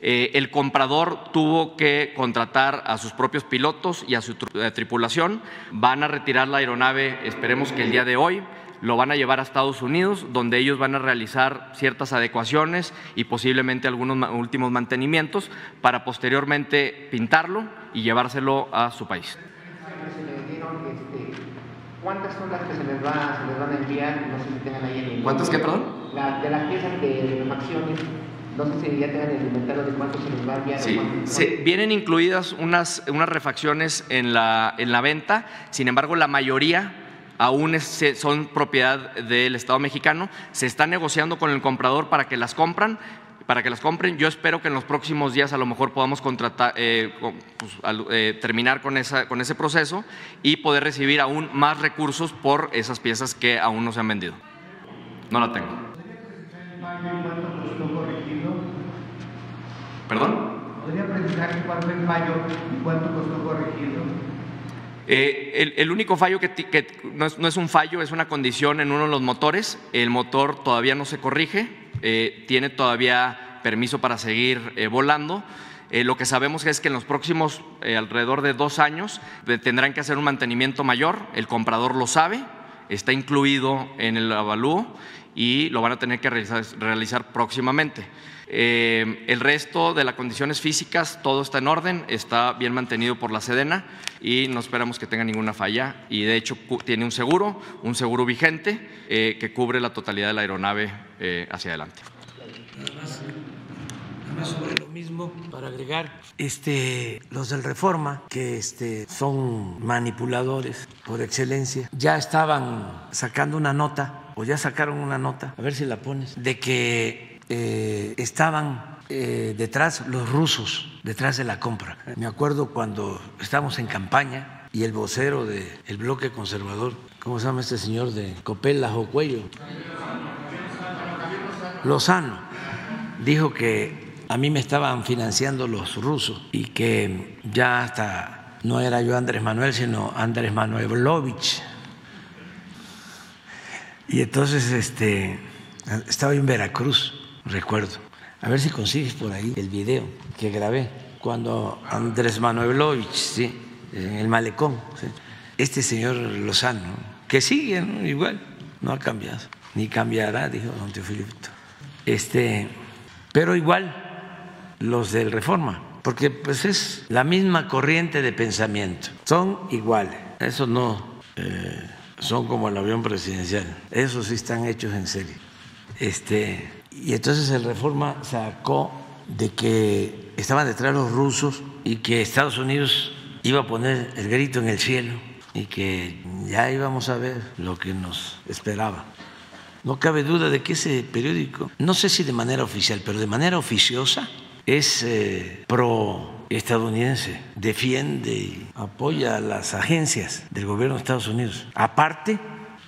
Eh, el comprador tuvo que contratar a sus propios pilotos y a su eh, tripulación. Van a retirar la aeronave, esperemos que el día de hoy lo van a llevar a Estados Unidos, donde ellos van a realizar ciertas adecuaciones y posiblemente algunos últimos mantenimientos para posteriormente pintarlo y llevárselo a su país. ¿Cuántas son las que se les, va, se les van a enviar? No sé si tengan ahí el ¿Cuántas qué, perdón? La, de las piezas de refacciones. Ya tengan el inventario de cuánto se les va a enviar. Sí, vienen incluidas unas, unas refacciones en la, en la venta, sin embargo, la mayoría aún son propiedad del Estado mexicano. Se está negociando con el comprador para que las compran, para que las compren. Yo espero que en los próximos días a lo mejor podamos contratar, eh, pues, eh, terminar con, esa, con ese proceso y poder recibir aún más recursos por esas piezas que aún no se han vendido. No la tengo. ¿Perdón? ¿Podría precisar cuál fue el fallo y cuánto costó corregirlo? Eh, el, único fallo que, no, es, un fallo, es una condición en uno de los motores. El motor todavía no se corrige, eh, tiene todavía permiso para seguir eh, volando. lo que sabemos es que en los próximos alrededor de dos años tendrán que hacer un mantenimiento mayor. El comprador lo sabe, está incluido en el avalúo y lo van a tener que realizar próximamente. Eh, el resto de las condiciones físicas, todo está en orden, está bien mantenido por la Sedena y no esperamos que tenga ninguna falla. Y de hecho tiene un seguro, un seguro vigente eh, que cubre la totalidad de la aeronave eh, hacia adelante. Nada sobre lo mismo, para agregar, este, los del Reforma, que este, son manipuladores por excelencia, ya estaban sacando una nota, o ya sacaron una nota, a ver si la pones, de que eh, estaban eh, detrás los rusos, detrás de la compra. Me acuerdo cuando estábamos en campaña y el vocero del bloque conservador, ¿cómo se llama este señor de Copela o Cuello? Lozano, dijo que a mí me estaban financiando los rusos y que ya hasta no era yo Andrés Manuel, sino Andrés Manuel Manuelovich. Y entonces este, estaba en Veracruz recuerdo. A ver si consigues por ahí el video que grabé cuando Andrés Manuelovich, ¿sí? en el malecón, este señor Lozano, que sigue igual, no ha cambiado, ni cambiará, dijo don Teofilito. Este, pero igual los del Reforma, porque pues es la misma corriente de pensamiento, son iguales, eso no eh, son como el avión presidencial, esos sí están hechos en serie. Este, y entonces el Reforma sacó de que estaban detrás los rusos y que Estados Unidos iba a poner el grito en el cielo y que ya íbamos a ver lo que nos esperaba. No cabe duda de que ese periódico, no sé si de manera oficial, pero de manera oficiosa, es eh, pro estadounidense, defiende y apoya a las agencias del gobierno de Estados Unidos, aparte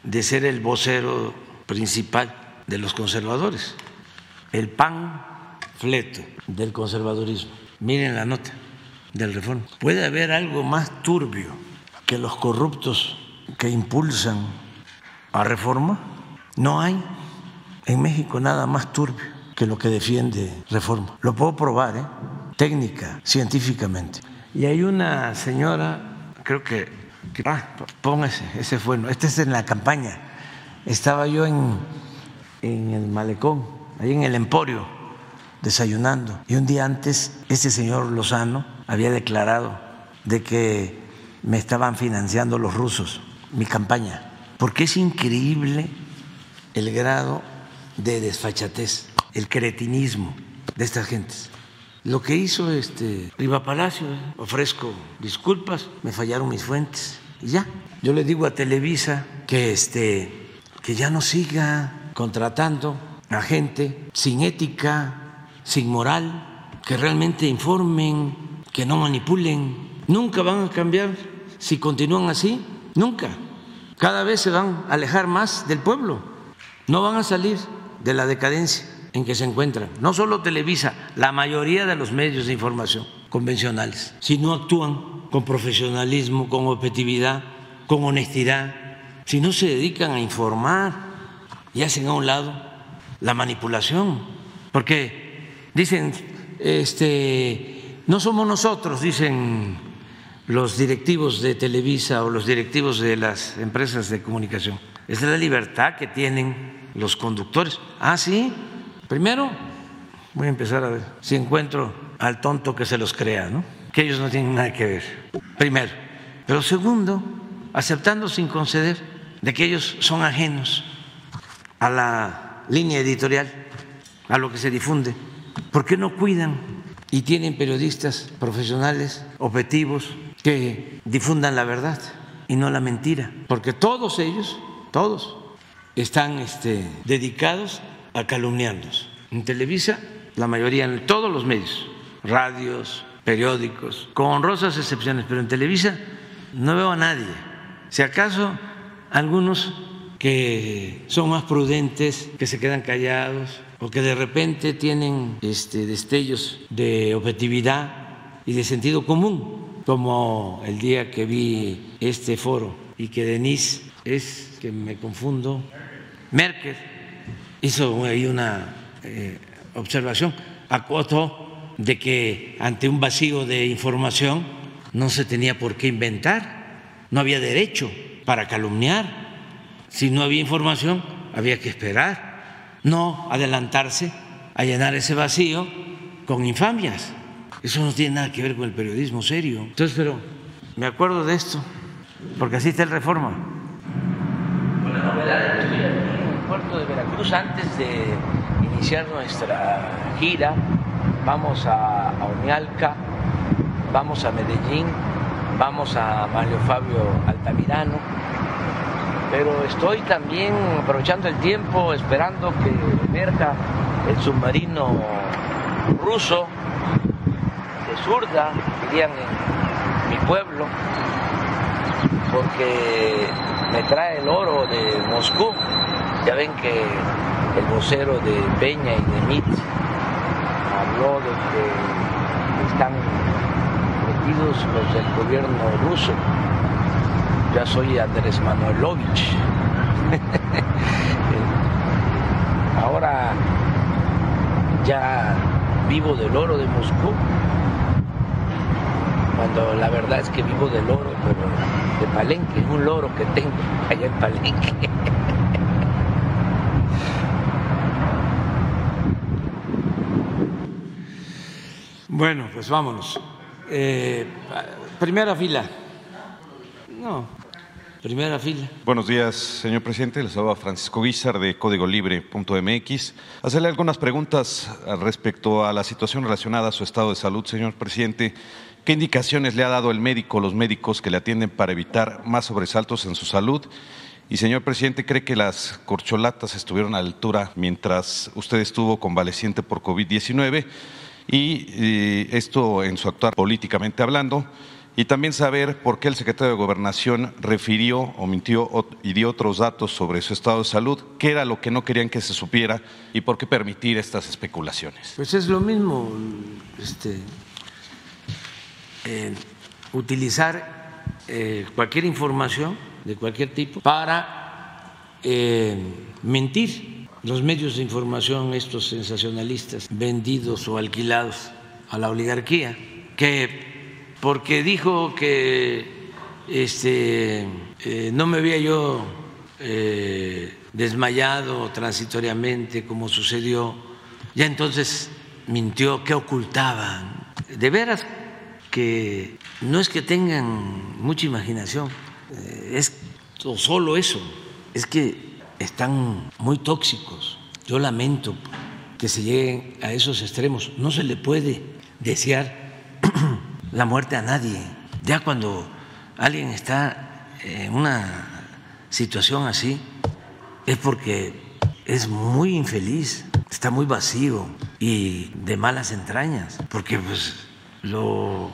de ser el vocero principal de los conservadores, el panfleto del conservadurismo. Miren la nota del reforma. ¿Puede haber algo más turbio que los corruptos que impulsan a reforma? No hay en México nada más turbio que lo que defiende reforma. Lo puedo probar, ¿eh? técnica, científicamente. Y hay una señora, creo que, ah, póngase, ese fue, este es en la campaña. Estaba yo en, en el malecón, ahí en el emporio, desayunando. Y un día antes, ese señor Lozano había declarado de que me estaban financiando los rusos mi campaña, porque es increíble el grado de desfachatez, el cretinismo de estas gentes. Lo que hizo este Riva Palacio, ¿eh? ofrezco disculpas, me fallaron mis fuentes y ya. Yo le digo a Televisa que este que ya no siga contratando a gente sin ética, sin moral, que realmente informen, que no manipulen. Nunca van a cambiar si continúan así, nunca. Cada vez se van a alejar más del pueblo. No van a salir de la decadencia en que se encuentran. No solo Televisa, la mayoría de los medios de información convencionales, si no actúan con profesionalismo, con objetividad, con honestidad, si no se dedican a informar y hacen a un lado la manipulación, porque dicen, este, no somos nosotros, dicen los directivos de Televisa o los directivos de las empresas de comunicación, es la libertad que tienen los conductores. Ah, sí, primero voy a empezar a ver si encuentro al tonto que se los crea, ¿no? Que ellos no tienen nada que ver, primero. Pero segundo, aceptando sin conceder de que ellos son ajenos a la línea editorial, a lo que se difunde. ¿Por qué no cuidan y tienen periodistas profesionales, objetivos, que difundan la verdad y no la mentira? Porque todos ellos, todos, están este, dedicados a calumniarnos. En Televisa, la mayoría, en todos los medios, radios, periódicos, con honrosas excepciones, pero en Televisa no veo a nadie. Si acaso algunos que son más prudentes, que se quedan callados o que de repente tienen este, destellos de objetividad y de sentido común, como el día que vi este foro y que Denise es, que me confundo, Merkel hizo ahí una eh, observación, acotó de que ante un vacío de información no se tenía por qué inventar, no había derecho para calumniar. Si no había información, había que esperar, no adelantarse a llenar ese vacío con infamias. Eso no tiene nada que ver con el periodismo serio. Entonces, pero me acuerdo de esto, porque así está el reforma. Con novedad en el puerto de Veracruz, antes de iniciar nuestra gira, vamos a, a Omealca, vamos a Medellín, vamos a Mario Fabio Altamirano, pero estoy también aprovechando el tiempo, esperando que emerja el submarino ruso de zurda, dirían en mi pueblo, porque me trae el oro de Moscú. Ya ven que el vocero de Peña y de Mit habló de que están los del gobierno ruso. Ya soy Andrés Manuelovich. (laughs) Ahora ya vivo del oro de Moscú, cuando la verdad es que vivo del oro, pero de Palenque, un loro que tengo (laughs) allá en Palenque. Bueno, pues vámonos. Eh, primera fila. No, primera fila. Buenos días, señor presidente. Les habla Francisco Guizar de Código Libre.mx. Hacerle algunas preguntas respecto a la situación relacionada a su estado de salud, señor presidente. ¿Qué indicaciones le ha dado el médico, los médicos que le atienden para evitar más sobresaltos en su salud? Y señor presidente, ¿cree que las corcholatas estuvieron a la altura mientras usted estuvo convaleciente por COVID-19? Y, esto en su actuar políticamente hablando. Y también saber por qué el secretario de Gobernación refirió o mintió y dio otros datos sobre su estado de salud, qué era lo que no querían que se supiera y por qué permitir estas especulaciones. Pues es lo mismo, este, utilizar eh, cualquier información de cualquier tipo para eh, mentir. Los medios de información, estos sensacionalistas, vendidos o alquilados a la oligarquía, que porque dijo que este, eh, no me había yo eh, desmayado transitoriamente como sucedió, ya entonces mintió, que ocultaban. De veras que no es que tengan mucha imaginación, eh, es solo eso, es que están muy tóxicos. Yo lamento que se lleguen a esos extremos. No se le puede desear la muerte a nadie. Ya cuando alguien está en una situación así, es porque es muy infeliz, está muy vacío y de malas entrañas, porque pues lo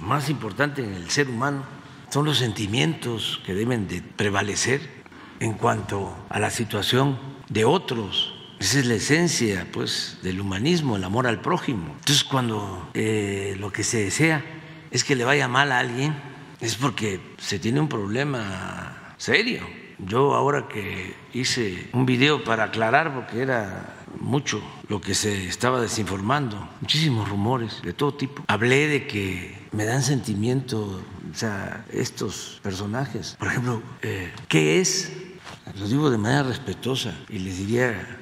más importante en el ser humano son los sentimientos que deben de prevalecer en cuanto a la situación de otros. Esa es la esencia pues, del humanismo, el amor al prójimo. Entonces cuando eh, lo que se desea es que le vaya mal a alguien, es porque se tiene un problema serio. Yo ahora que hice un video para aclarar, porque era mucho lo que se estaba desinformando, muchísimos rumores de todo tipo. Hablé de que me dan sentimiento, o sea, estos personajes. Por ejemplo, eh, ¿qué es? Lo digo de manera respetuosa y les diría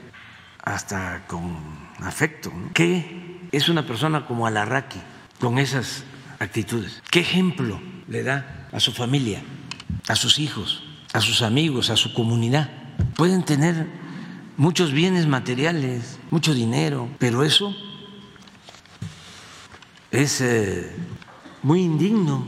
hasta con afecto. ¿Qué es una persona como Alarraqui con esas actitudes? ¿Qué ejemplo le da a su familia, a sus hijos, a sus amigos, a su comunidad? Pueden tener muchos bienes materiales, mucho dinero, pero eso es eh, muy indigno,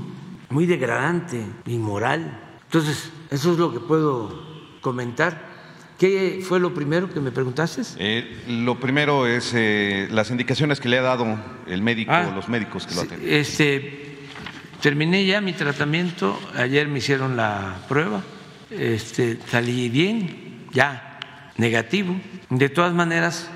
muy degradante, inmoral. Entonces, eso es lo que puedo comentar. ¿Qué fue lo primero que me preguntaste? Eh, lo primero es eh, las indicaciones que le ha dado el médico, ah, los médicos que lo atienden. Este, terminé ya mi tratamiento, ayer me hicieron la prueba, este, salí bien, ya negativo. De todas maneras,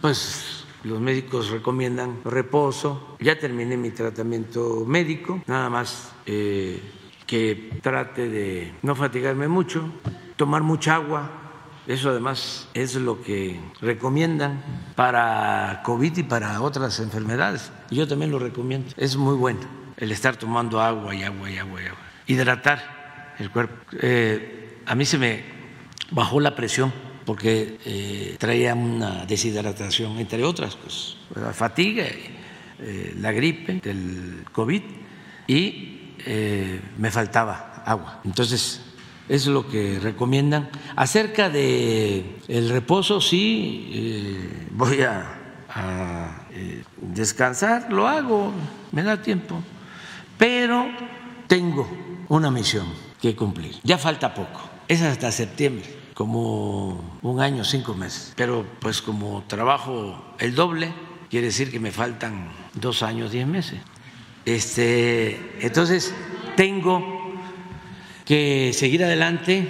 pues los médicos recomiendan reposo. Ya terminé mi tratamiento médico, nada más eh, que trate de no fatigarme mucho, tomar mucha agua. Eso además es lo que recomiendan para COVID y para otras enfermedades. Yo también lo recomiendo. Es muy bueno el estar tomando agua y agua y agua y agua. Hidratar el cuerpo. Eh, a mí se me bajó la presión porque eh, traía una deshidratación, entre otras cosas, la fatiga, eh, la gripe del COVID y me faltaba agua. Entonces, es lo que recomiendan. Acerca de el reposo, sí, voy a, a descansar, lo hago, me da tiempo, pero tengo una misión que cumplir. Ya falta poco, es hasta septiembre como un año, cinco meses. Pero pues como trabajo el doble, quiere decir que me faltan dos años, diez meses. Este, entonces, tengo que seguir adelante,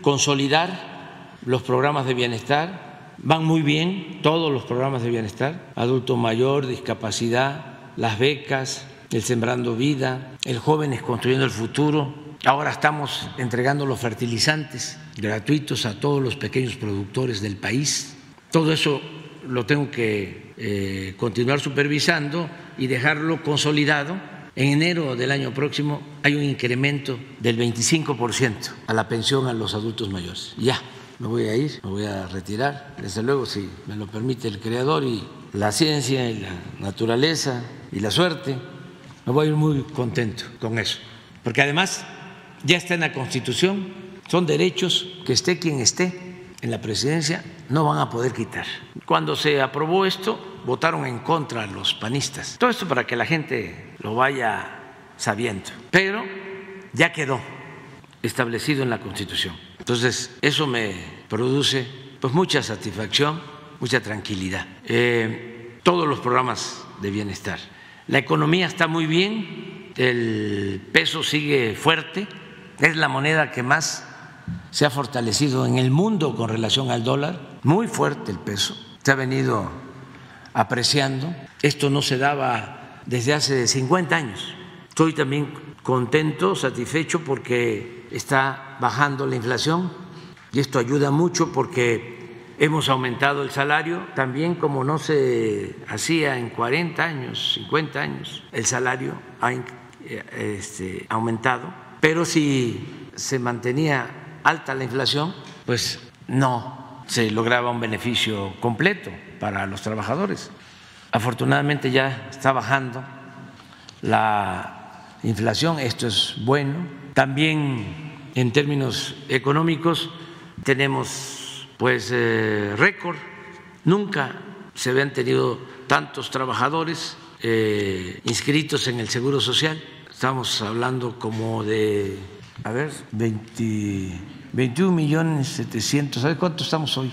consolidar los programas de bienestar. Van muy bien todos los programas de bienestar, adulto mayor, discapacidad, las becas, el Sembrando Vida, el Jóvenes Construyendo el Futuro. Ahora estamos entregando los fertilizantes gratuitos a todos los pequeños productores del país. Todo eso lo tengo que eh, continuar supervisando y dejarlo consolidado. En enero del año próximo hay un incremento del 25% a la pensión a los adultos mayores. Ya, me voy a ir, me voy a retirar, desde luego si me lo permite el creador y la ciencia y la naturaleza y la suerte, me voy a ir muy contento con eso. Porque además ya está en la Constitución, son derechos que esté quien esté en la presidencia, no van a poder quitar. Cuando se aprobó esto, votaron en contra los panistas. Todo esto para que la gente lo vaya sabiendo. Pero ya quedó establecido en la Constitución. Entonces, eso me produce pues mucha satisfacción, mucha tranquilidad. Eh, todos los programas de bienestar. La economía está muy bien, el peso sigue fuerte, es la moneda que más se ha fortalecido en el mundo con relación al dólar, muy fuerte el peso, se ha venido apreciando. Esto no se daba desde hace 50 años. Estoy también contento, satisfecho porque está bajando la inflación y esto ayuda mucho porque hemos aumentado el salario también como no se hacía en 40 años, 50 años. El salario ha este, aumentado, pero si se mantenía alta la inflación, pues no se lograba un beneficio completo para los trabajadores. Afortunadamente ya está bajando la inflación, esto es bueno. También en términos económicos tenemos pues eh, récord, nunca se habían tenido tantos trabajadores eh, inscritos en el Seguro Social, estamos hablando como de, a ver, 21 millones 700, ¿sabes cuánto estamos hoy?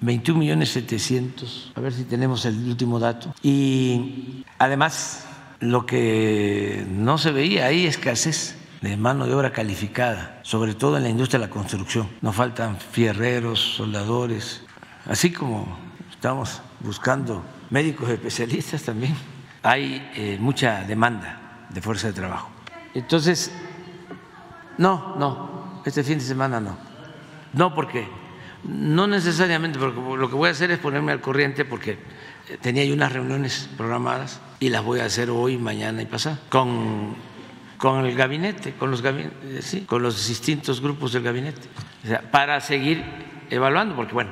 21 millones 700, a ver si tenemos el último dato. Y además, lo que no se veía ahí, escasez de mano de obra calificada, sobre todo en la industria de la construcción. Nos faltan fierreros, soldadores, así como estamos buscando médicos especialistas también. Hay eh, mucha demanda de fuerza de trabajo. Entonces, no, no, este fin de semana no. No porque no necesariamente, porque lo que voy a hacer es ponerme al corriente porque tenía yo unas reuniones programadas y las voy a hacer hoy, mañana y pasado. Con, con el gabinete, con los, sí, con los distintos grupos del gabinete, para seguir evaluando, porque bueno,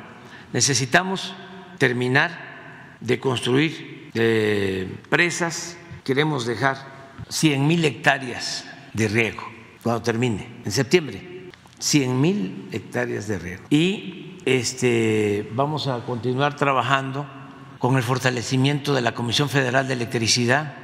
necesitamos terminar de construir eh, presas, queremos dejar 100 mil hectáreas de riego cuando termine, en septiembre 100 mil hectáreas de riego. Y este, vamos a continuar trabajando con el fortalecimiento de la Comisión Federal de Electricidad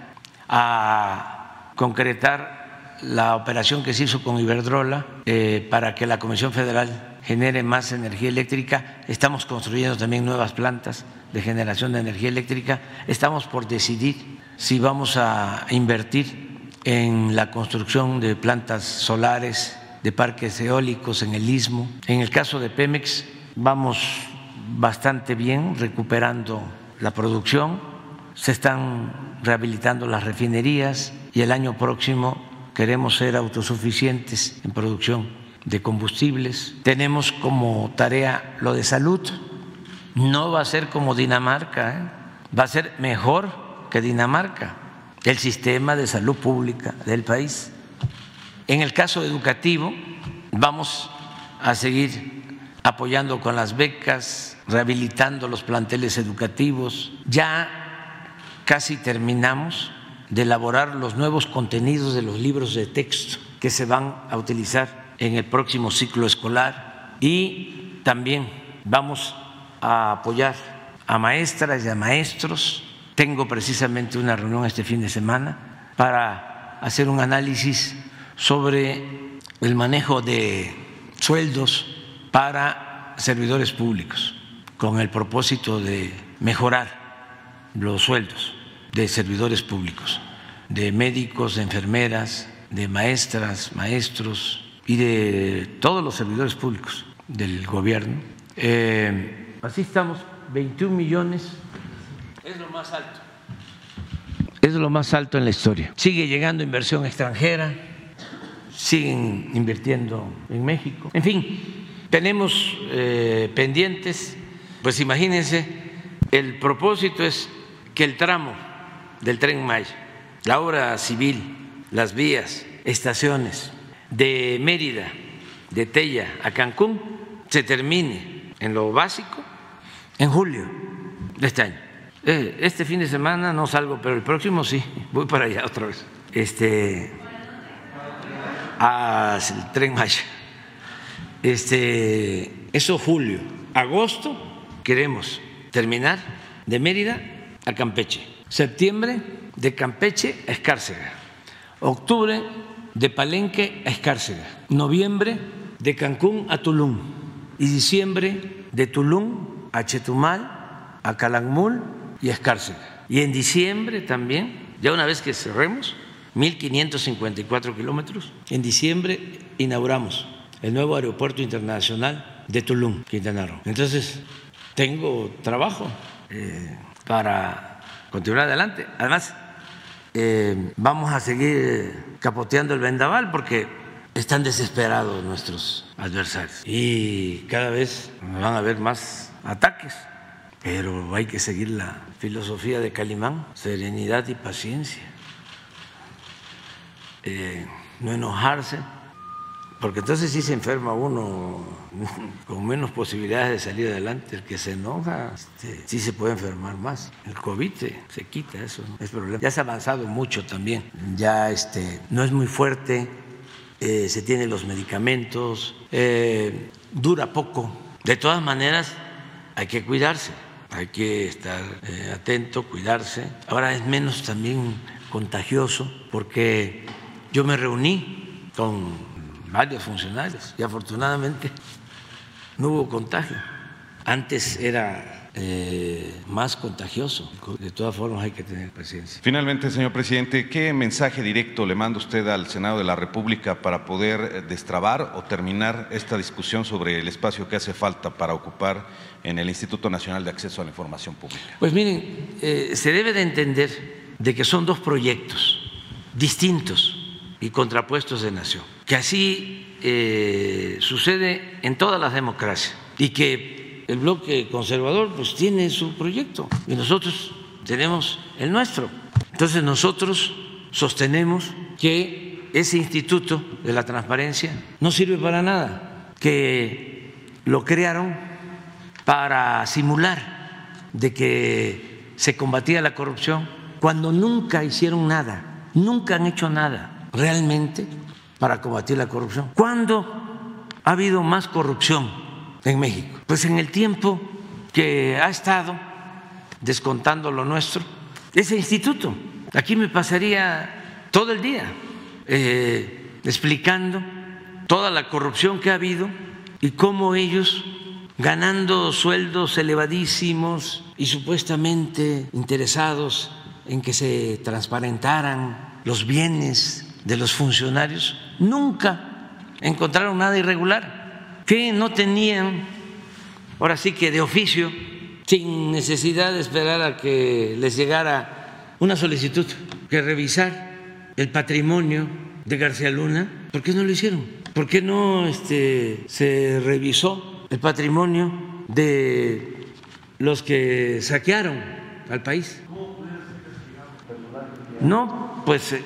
a concretar la operación que se hizo con Iberdrola eh, para que la Comisión Federal genere más energía eléctrica. Estamos construyendo también nuevas plantas de generación de energía eléctrica. Estamos por decidir si vamos a invertir en la construcción de plantas solares de parques eólicos en el istmo. En el caso de Pemex vamos bastante bien recuperando la producción, se están rehabilitando las refinerías y el año próximo queremos ser autosuficientes en producción de combustibles. Tenemos como tarea lo de salud. No va a ser como Dinamarca, ¿eh? va a ser mejor que Dinamarca, el sistema de salud pública del país. En el caso educativo, vamos a seguir apoyando con las becas, rehabilitando los planteles educativos. Ya casi terminamos de elaborar los nuevos contenidos de los libros de texto que se van a utilizar en el próximo ciclo escolar y también vamos a apoyar a maestras y a maestros. Tengo precisamente una reunión este fin de semana para hacer un análisis sobre el manejo de sueldos para servidores públicos, con el propósito de mejorar los sueldos de servidores públicos, de médicos, de enfermeras, de maestras, maestros y de todos los servidores públicos del gobierno. Eh, así estamos, 21 millones, es lo más alto. Es lo más alto en la historia. Sigue llegando inversión extranjera, siguen invirtiendo en México. En fin, tenemos eh, pendientes, pues imagínense, el propósito es que el tramo del tren Maya, la obra civil, las vías, estaciones de Mérida, de Tella a Cancún, se termine en lo básico en julio de este año. Eh, este fin de semana no salgo, pero el próximo sí, voy para allá otra vez. Este, al tren Maya. Este, eso julio. Agosto queremos terminar de Mérida a Campeche. Septiembre de Campeche a Escárcega. Octubre de Palenque a Escárcega. Noviembre de Cancún a Tulum. Y diciembre de Tulum a Chetumal, a Calakmul y a Escárcega. Y en diciembre también, ya una vez que cerremos, 1.554 kilómetros, en diciembre inauguramos el nuevo aeropuerto internacional de Tulum, Quintana Roo. Entonces, tengo trabajo eh, para continuar adelante. Además, eh, vamos a seguir capoteando el vendaval porque están desesperados nuestros adversarios y cada vez van a haber más ataques, pero hay que seguir la filosofía de Calimán, serenidad y paciencia, eh, no enojarse porque entonces sí se enferma uno (laughs) con menos posibilidades de salir adelante. El que se enoja este, sí se puede enfermar más. El COVID se, quita, eso no es problema. Ya se ha avanzado mucho también. Ya este, no es muy fuerte, eh, se tienen los medicamentos, eh, dura poco. De todas maneras, hay que cuidarse, hay que estar atento, cuidarse. Ahora es menos también contagioso porque yo me reuní con varios funcionarios y afortunadamente no hubo contagio. Antes era eh, más contagioso. De todas formas hay que tener paciencia. Finalmente, señor presidente, ¿qué mensaje directo le manda usted al Senado de la República para poder destrabar o terminar esta discusión sobre el espacio que hace falta para ocupar en el Instituto Nacional de Acceso a la Información Pública? Pues miren, eh, se debe de entender de que son dos proyectos distintos y contrapuestos de nación, que así eh, sucede en todas las democracias. Y que el bloque conservador pues tiene su proyecto. Y nosotros tenemos el nuestro. Entonces nosotros sostenemos que ese instituto de la transparencia no sirve para nada, que lo crearon para simular de que se combatía la corrupción cuando nunca hicieron nada, nunca han hecho nada realmente para combatir la corrupción. ¿Cuándo ha habido más corrupción en México? Pues en el tiempo que ha estado descontando lo nuestro ese instituto. Aquí me pasaría todo el día eh, explicando toda la corrupción que ha habido y cómo ellos ganando sueldos elevadísimos y supuestamente interesados en que se transparentaran los bienes de los funcionarios nunca encontraron nada irregular, que no tenían, ahora sí que de oficio, sin necesidad de esperar a que les llegara una solicitud, que revisar el patrimonio de García Luna, ¿por qué no lo hicieron? ¿Por qué no este, se revisó el patrimonio de los que saquearon al país? No, pues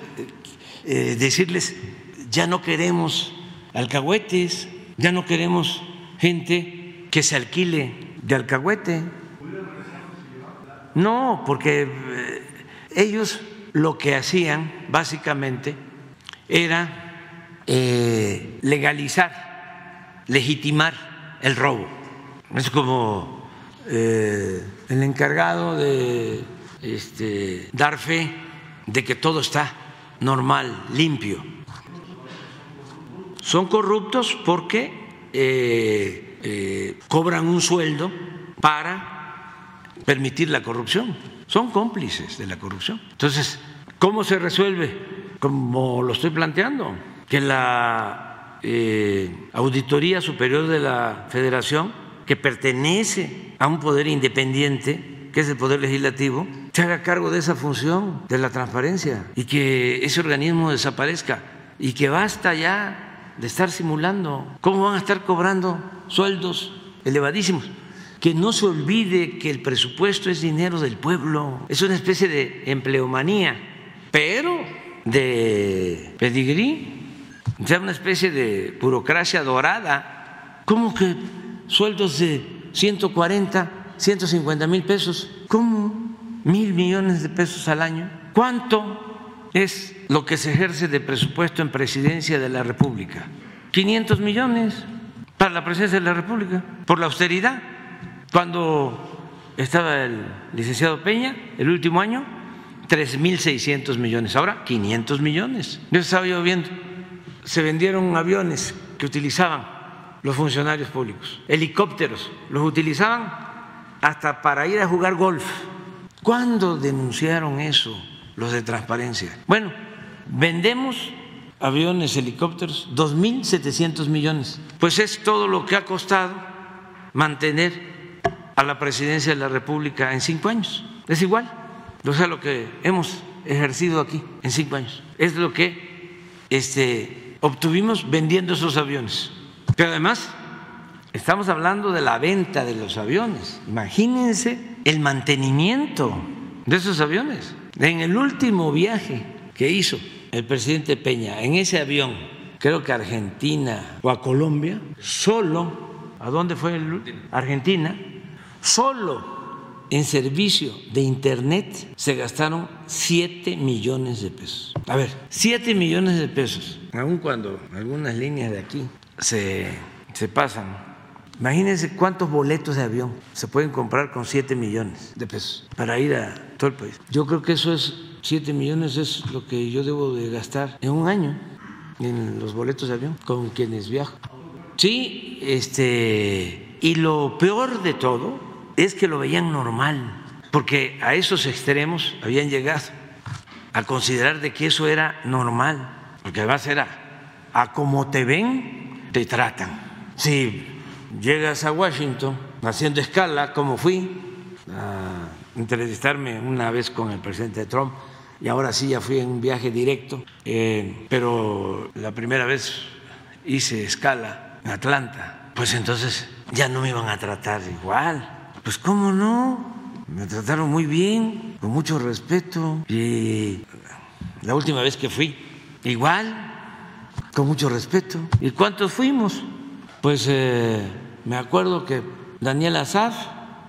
eh, decirles, ya no queremos alcahuetes, ya no queremos gente que se alquile de alcahuete. No, porque eh, ellos lo que hacían básicamente era eh, legalizar, legitimar el robo. Es como el encargado de este, dar fe de que todo está normal, limpio. Son corruptos porque eh, eh, cobran un sueldo para permitir la corrupción. Son cómplices de la corrupción. Entonces, ¿cómo se resuelve? Como lo estoy planteando, que la eh, Auditoría Superior de la Federación, que pertenece a un poder independiente, que es el Poder Legislativo, se haga cargo de esa función de la transparencia y que ese organismo desaparezca y que basta ya de estar simulando. ¿Cómo van a estar cobrando sueldos elevadísimos? Que no se olvide que el presupuesto es dinero del pueblo, es una especie de empleomanía, pero de pedigrí, o sea, una especie de burocracia dorada. ¿Cómo que sueldos de 140 150 mil pesos. ¿Cómo? Mil millones de pesos al año. ¿Cuánto es lo que se ejerce de presupuesto en presidencia de la República. 500 millones para la presidencia de la República, por la austeridad. Cuando estaba el licenciado Peña, el último año, 3.600 millones, ahora 500 millones. Yo estaba yo viendo, se vendieron aviones que utilizaban los funcionarios públicos, helicópteros, los utilizaban hasta para ir a jugar golf. ¿Cuándo denunciaron eso los de transparencia? Bueno, vendemos aviones, helicópteros, 2.700 millones. Pues es todo lo que ha costado mantener a la presidencia de la República en cinco años. Es igual, o sea, lo que hemos ejercido aquí en cinco años. Es lo que este, obtuvimos vendiendo esos aviones. Pero además, estamos hablando de la venta de los aviones. Imagínense el mantenimiento de esos aviones. En el último viaje que hizo el presidente Peña en ese avión, creo que a Argentina o a Colombia, solo, ¿a dónde fue el Argentina? Solo en servicio de Internet se gastaron 7 millones de pesos. A ver, 7 millones de pesos, aun cuando algunas líneas de aquí se, se pasan. Imagínense cuántos boletos de avión se pueden comprar con 7 millones de pesos para ir a todo el país. Yo creo que eso es 7 millones es lo que yo debo de gastar en un año en los boletos de avión con quienes viajo. Sí, este, y lo peor de todo es que lo veían normal, porque a esos extremos habían llegado a considerar de que eso era normal, porque además era a como te ven, te tratan. Si llegas a Washington haciendo escala, como fui a entrevistarme una vez con el presidente Trump, y ahora sí ya fui en un viaje directo, eh, pero la primera vez hice escala en Atlanta, pues entonces ya no me iban a tratar igual. Pues cómo no, me trataron muy bien, con mucho respeto, y la última vez que fui, igual, con mucho respeto. ¿Y cuántos fuimos? Pues eh, me acuerdo que Daniel Azaf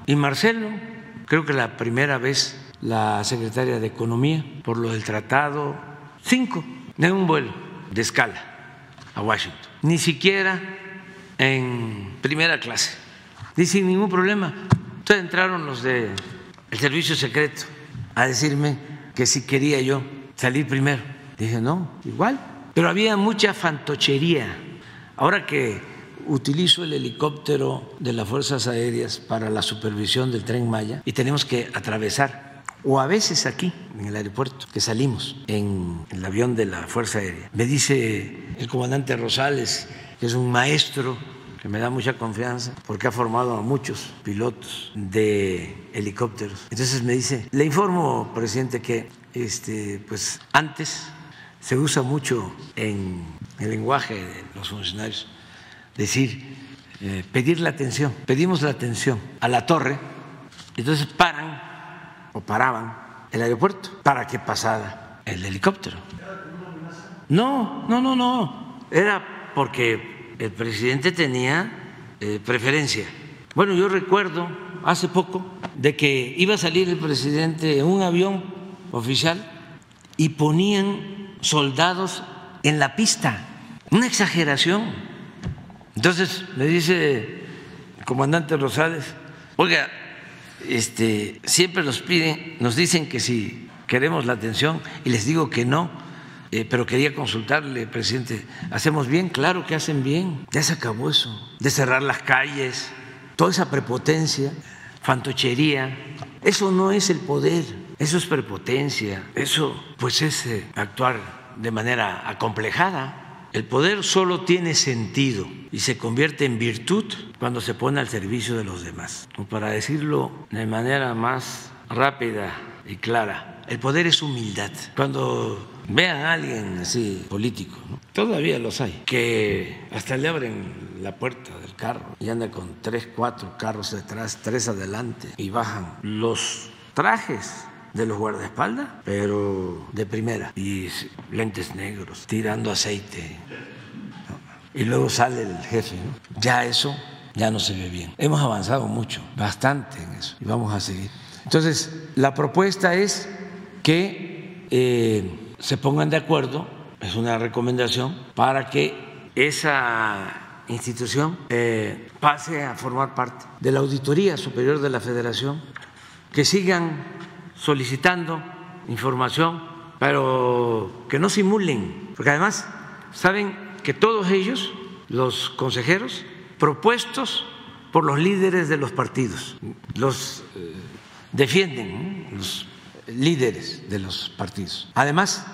y Marcelo, creo que la primera vez la secretaria de Economía por lo del tratado, cinco de un vuelo de escala a Washington, ni siquiera en primera clase, ni sin ningún problema. Entonces entraron los del servicio secreto a decirme que si quería yo salir primero. Dije, no, igual. Pero había mucha fantochería. Ahora que utilizo el helicóptero de las Fuerzas Aéreas para la supervisión del tren Maya y tenemos que atravesar o a veces aquí, en el aeropuerto, que salimos en el avión de la Fuerza Aérea. Me dice el comandante Rosales, que es un maestro que me da mucha confianza porque ha formado a muchos pilotos de helicópteros. Entonces me dice, le informo, presidente, que este, pues antes se usa mucho en el lenguaje de los funcionarios decir, eh, pedir la atención. Pedimos la atención a la torre, entonces paran o paraban el aeropuerto para que pasara el helicóptero. No, no, no, no. Era porque el presidente tenía eh, preferencia. Bueno, yo recuerdo hace poco de que iba a salir el presidente en un avión oficial y ponían soldados en la pista. Una exageración. Entonces me dice el comandante Rosales, oiga, este, siempre nos piden, nos dicen que si queremos la atención y les digo que no, eh, pero quería consultarle, presidente, ¿hacemos bien? Claro que hacen bien, ya se acabó eso, de cerrar las calles, toda esa prepotencia, fantochería, eso no es el poder, eso es prepotencia, eso pues es eh, actuar de manera acomplejada. El poder solo tiene sentido y se convierte en virtud cuando se pone al servicio de los demás. O para decirlo de manera más rápida y clara, el poder es humildad. Cuando vean a alguien así político, todavía los hay, que hasta le abren la puerta del carro y anda con tres, cuatro carros detrás, tres adelante y bajan los trajes de los guardaespaldas, pero de primera, y lentes negros, tirando aceite. Y luego sale el jefe. Ya eso ya no se ve bien. Hemos avanzado mucho, bastante en eso, y vamos a seguir. Entonces, la propuesta es que eh, se pongan de acuerdo, es una recomendación, para que esa institución eh, pase a formar parte de la Auditoría Superior de la Federación, que sigan solicitando información, pero que no simulen, porque además saben que todos ellos, los consejeros, propuestos por los líderes de los partidos, los eh, defienden los líderes de los partidos. Además,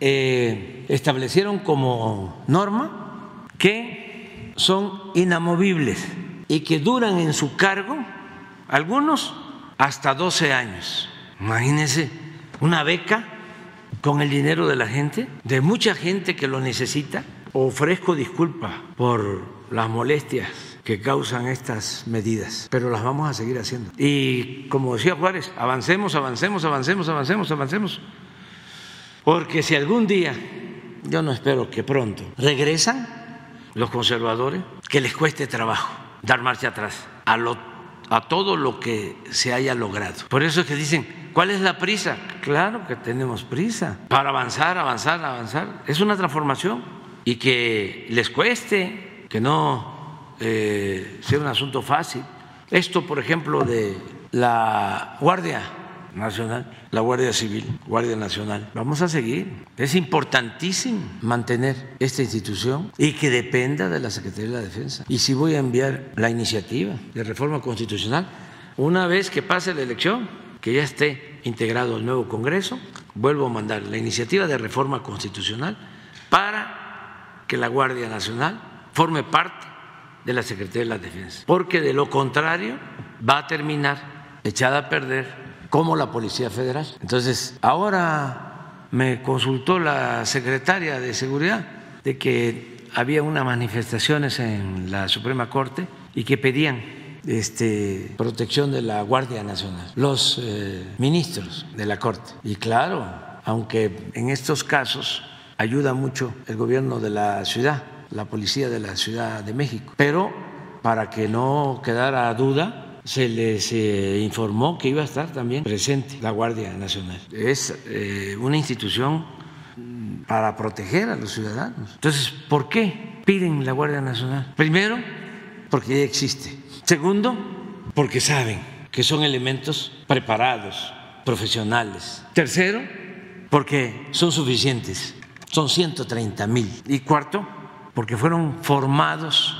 eh, establecieron como norma que son inamovibles y que duran en su cargo algunos hasta 12 años. Imagínense una beca con el dinero de la gente, de mucha gente que lo necesita. Ofrezco disculpa por las molestias que causan estas medidas, pero las vamos a seguir haciendo. Y como decía Juárez, avancemos, avancemos, avancemos, avancemos, avancemos. Porque si algún día, yo no espero que pronto, regresan los conservadores, que les cueste trabajo dar marcha atrás a, lo, a todo lo que se haya logrado. Por eso es que dicen, ¿cuál es la prisa? Claro que tenemos prisa para avanzar, avanzar, avanzar. Es una transformación y que les cueste, que no eh, sea un asunto fácil. Esto, por ejemplo, de la Guardia Nacional, la Guardia Civil, Guardia Nacional, vamos a seguir. Es importantísimo mantener esta institución y que dependa de la Secretaría de la Defensa. Y si voy a enviar la iniciativa de reforma constitucional, una vez que pase la elección, que ya esté integrado el nuevo Congreso, vuelvo a mandar la iniciativa de reforma constitucional para que la Guardia Nacional forme parte de la Secretaría de la Defensa, porque de lo contrario va a terminar echada a perder como la Policía Federal. Entonces, ahora me consultó la secretaria de Seguridad de que había unas manifestaciones en la Suprema Corte y que pedían este, protección de la Guardia Nacional, los eh, ministros de la Corte. Y claro, aunque en estos casos ayuda mucho el gobierno de la ciudad, la policía de la Ciudad de México. Pero para que no quedara duda, se les eh, informó que iba a estar también presente la Guardia Nacional. Es eh, una institución para proteger a los ciudadanos. Entonces, ¿por qué piden la Guardia Nacional? Primero, porque ya existe. Segundo, porque saben que son elementos preparados, profesionales. Tercero, porque son suficientes. Son 130 mil. Y cuarto, porque fueron formados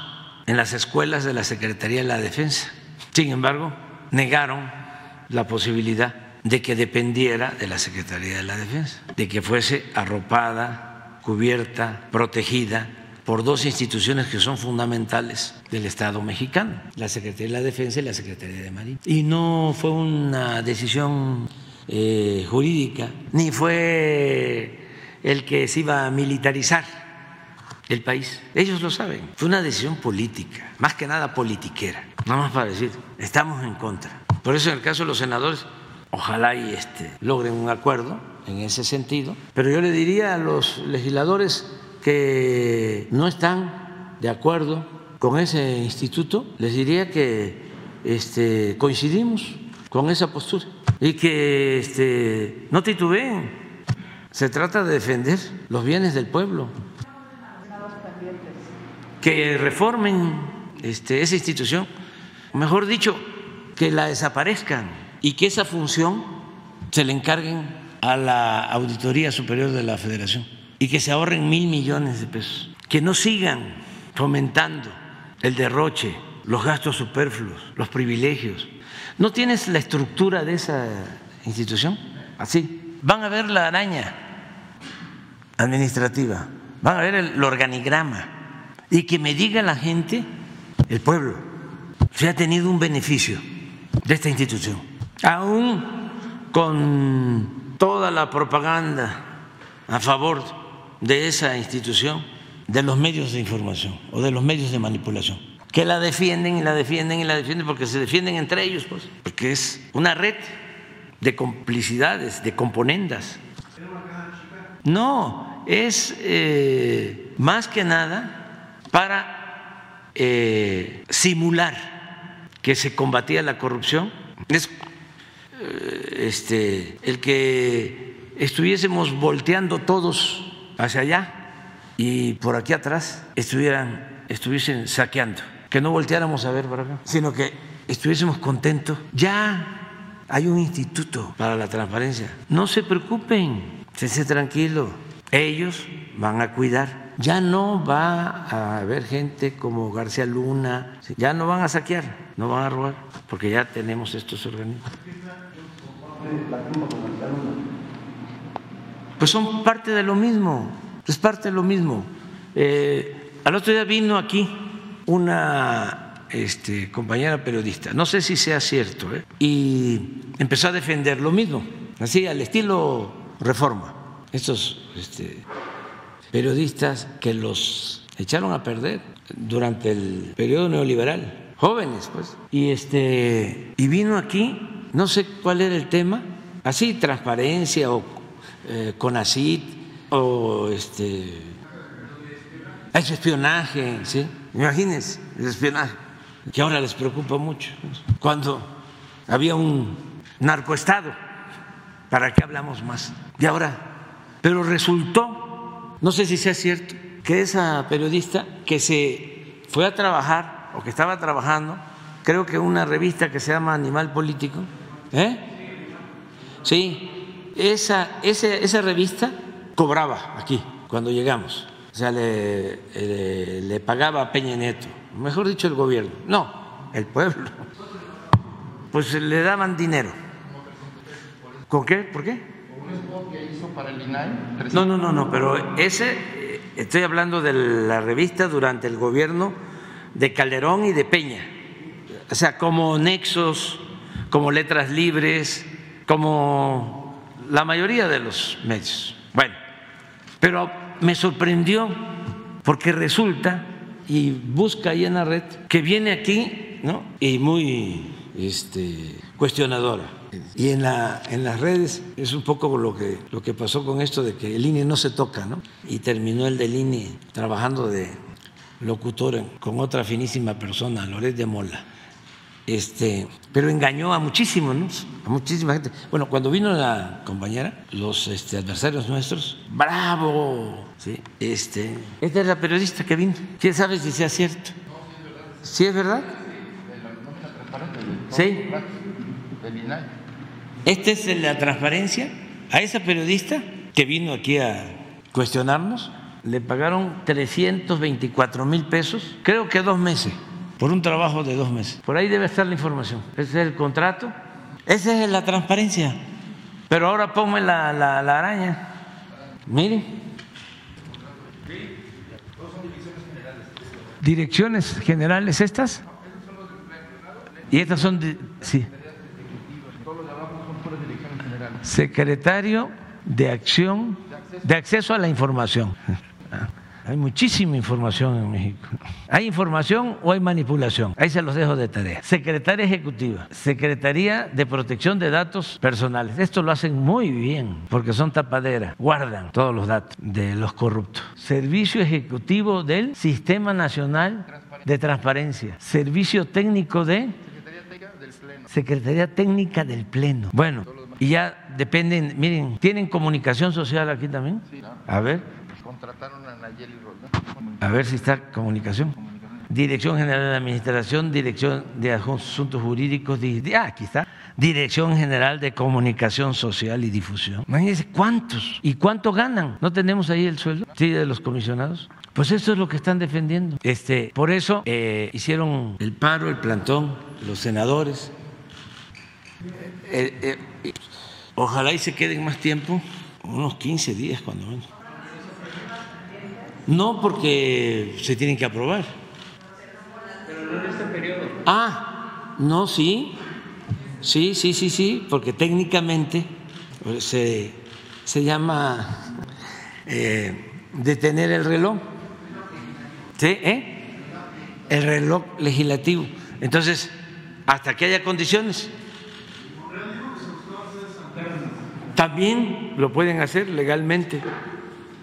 en las escuelas de la Secretaría de la Defensa. Sin embargo, negaron la posibilidad de que dependiera de la Secretaría de la Defensa, de que fuese arropada, cubierta, protegida por dos instituciones que son fundamentales del Estado mexicano, la Secretaría de la Defensa y la Secretaría de Marina. Y no fue una decisión eh, jurídica, ni fue el que se iba a militarizar el país. Ellos lo saben. Fue una decisión política, más que nada politiquera. Nada más para decir, estamos en contra. Por eso en el caso de los senadores, ojalá y este, logren un acuerdo en ese sentido. Pero yo le diría a los legisladores que no están de acuerdo con ese instituto, les diría que este, coincidimos con esa postura y que este, no titubeen. Se trata de defender los bienes del pueblo. Que reformen este, esa institución, mejor dicho, que la desaparezcan y que esa función se le encarguen a la Auditoría Superior de la Federación y que se ahorren mil millones de pesos, que no sigan fomentando el derroche, los gastos superfluos, los privilegios. ¿No tienes la estructura de esa institución? Así. Van a ver la araña administrativa, van a ver el organigrama y que me diga la gente, el pueblo, si ha tenido un beneficio de esta institución, aún con toda la propaganda a favor de esa institución, de los medios de información o de los medios de manipulación, que la defienden y la defienden y la defienden porque se defienden entre ellos, pues, porque es una red de complicidades, de componendas. No, es eh, más que nada para eh, simular que se combatía la corrupción es eh, este, el que estuviésemos volteando todos hacia allá y por aquí atrás estuvieran, estuviesen saqueando, que no volteáramos a ver para acá, sino que estuviésemos contentos. Ya hay un instituto para la transparencia. No se preocupen, esténse tranquilos. Ellos van a cuidar. Ya no va a haber gente como García Luna, ya no van a saquear, no van a robar, porque ya tenemos estos organismos. Pues son parte de lo mismo, es parte de lo mismo. Eh, al otro día vino aquí una este, compañera periodista, no sé si sea cierto, ¿eh? y empezó a defender lo mismo, así al estilo reforma. Estos este, periodistas que los echaron a perder durante el periodo neoliberal, jóvenes, pues, y este, y vino aquí, no sé cuál era el tema, así transparencia o eh, CONACIT o este hecho espionaje, ¿sí? Imagínense, el espionaje, que ahora les preocupa mucho. Cuando había un narcoestado, ¿para qué hablamos más? Y ahora, pero resultó, no sé si sea cierto, que esa periodista que se fue a trabajar o que estaba trabajando, creo que una revista que se llama Animal Político, ¿eh? Sí, esa, esa revista cobraba aquí cuando llegamos. O sea, le, le, le, pagaba a Peña Nieto, mejor dicho el gobierno, no, el pueblo. Pues le daban dinero. ¿Con qué? ¿Por qué? No, no, no, no, pero ese, estoy hablando de la revista durante el gobierno de Calderón y de Peña. O sea, como nexos, como letras libres, como la mayoría de los medios. Bueno, pero me sorprendió porque resulta, y busca ahí en la red, que viene aquí, ¿no? Y muy este, cuestionadora. Y en, la, en las redes es un poco lo que, pasó con esto de que el INE no se toca, ¿no? Y terminó el del INE trabajando de locutor con otra finísima persona, Loret de Mola este, pero engañó a muchísimos, ¿no? a muchísima gente. Bueno, cuando vino la compañera, los este, adversarios nuestros, bravo, ¿sí? Este, esta es la periodista que vino. ¿Quién sabe si sea cierto? ¿Sí es verdad? Sí. Esta es la transparencia. A esa periodista que vino aquí a cuestionarnos, le pagaron 324 mil pesos, creo que dos meses por un trabajo de dos meses. Por ahí debe estar la información. Ese es el contrato. Esa es la transparencia. Pero ahora ponme la, la, la araña. Miren. Direcciones generales estas. Y estas son, de, sí. Secretario de Acción, de Acceso a la Información. Hay muchísima información en México. ¿Hay información o hay manipulación? Ahí se los dejo de tarea. Secretaría Ejecutiva, Secretaría de Protección de Datos Personales. Esto lo hacen muy bien porque son tapaderas, guardan todos los datos de los corruptos. Servicio Ejecutivo del Sistema Nacional de Transparencia. Servicio Técnico de... Secretaría Técnica del Pleno. Bueno, y ya dependen, miren, ¿tienen comunicación social aquí también? A ver contrataron a Nayeli A ver si está comunicación. Dirección General de Administración, Dirección de Asuntos Jurídicos, ah, aquí está, Dirección General de Comunicación Social y Difusión. Imagínense cuántos y cuánto ganan. ¿No tenemos ahí el sueldo? Sí, de los comisionados. Pues eso es lo que están defendiendo. Este, por eso eh, hicieron el paro, el plantón, los senadores. Eh, eh, ojalá y se queden más tiempo, unos 15 días cuando menos. No porque se tienen que aprobar. Pero no en este periodo. Ah, no, sí. Sí, sí, sí, sí, porque técnicamente pues, se, se llama eh, detener el reloj. ¿Sí? ¿Eh? El reloj legislativo. Entonces, hasta que haya condiciones. También lo pueden hacer legalmente.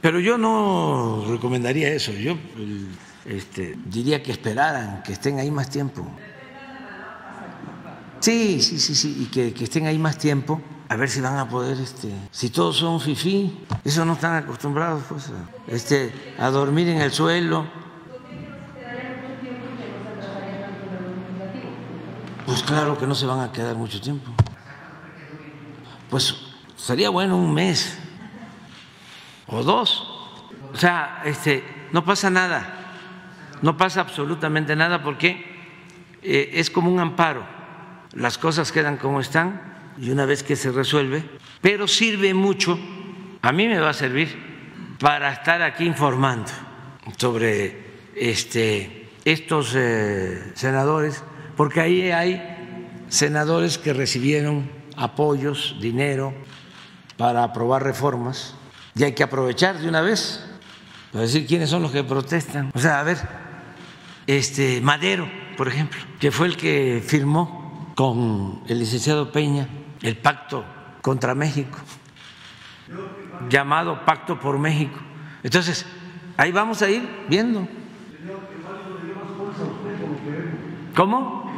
Pero yo no recomendaría eso. Yo este, diría que esperaran, que estén ahí más tiempo. Sí, sí, sí, sí, y que, estén ahí más tiempo a ver si van a poder, este, si todos son fifí, eso no están acostumbrados pues, este, a dormir en el suelo. Pues claro que no se van a quedar mucho tiempo. Pues sería bueno un mes o dos. O sea, este, no pasa nada, no pasa absolutamente nada porque eh, es como un amparo. Las cosas quedan como están y una vez que se resuelve, pero sirve mucho, a mí me va a servir para estar aquí informando sobre este, estos eh, senadores, porque ahí hay senadores que recibieron apoyos, dinero para aprobar reformas y hay que aprovechar de una vez para decir quiénes son los que protestan. O sea, a ver, este Madero, por ejemplo, que fue el que firmó con el licenciado Peña el pacto contra México, llamado Pacto por México. Entonces, ahí vamos a ir viendo. ¿Cómo?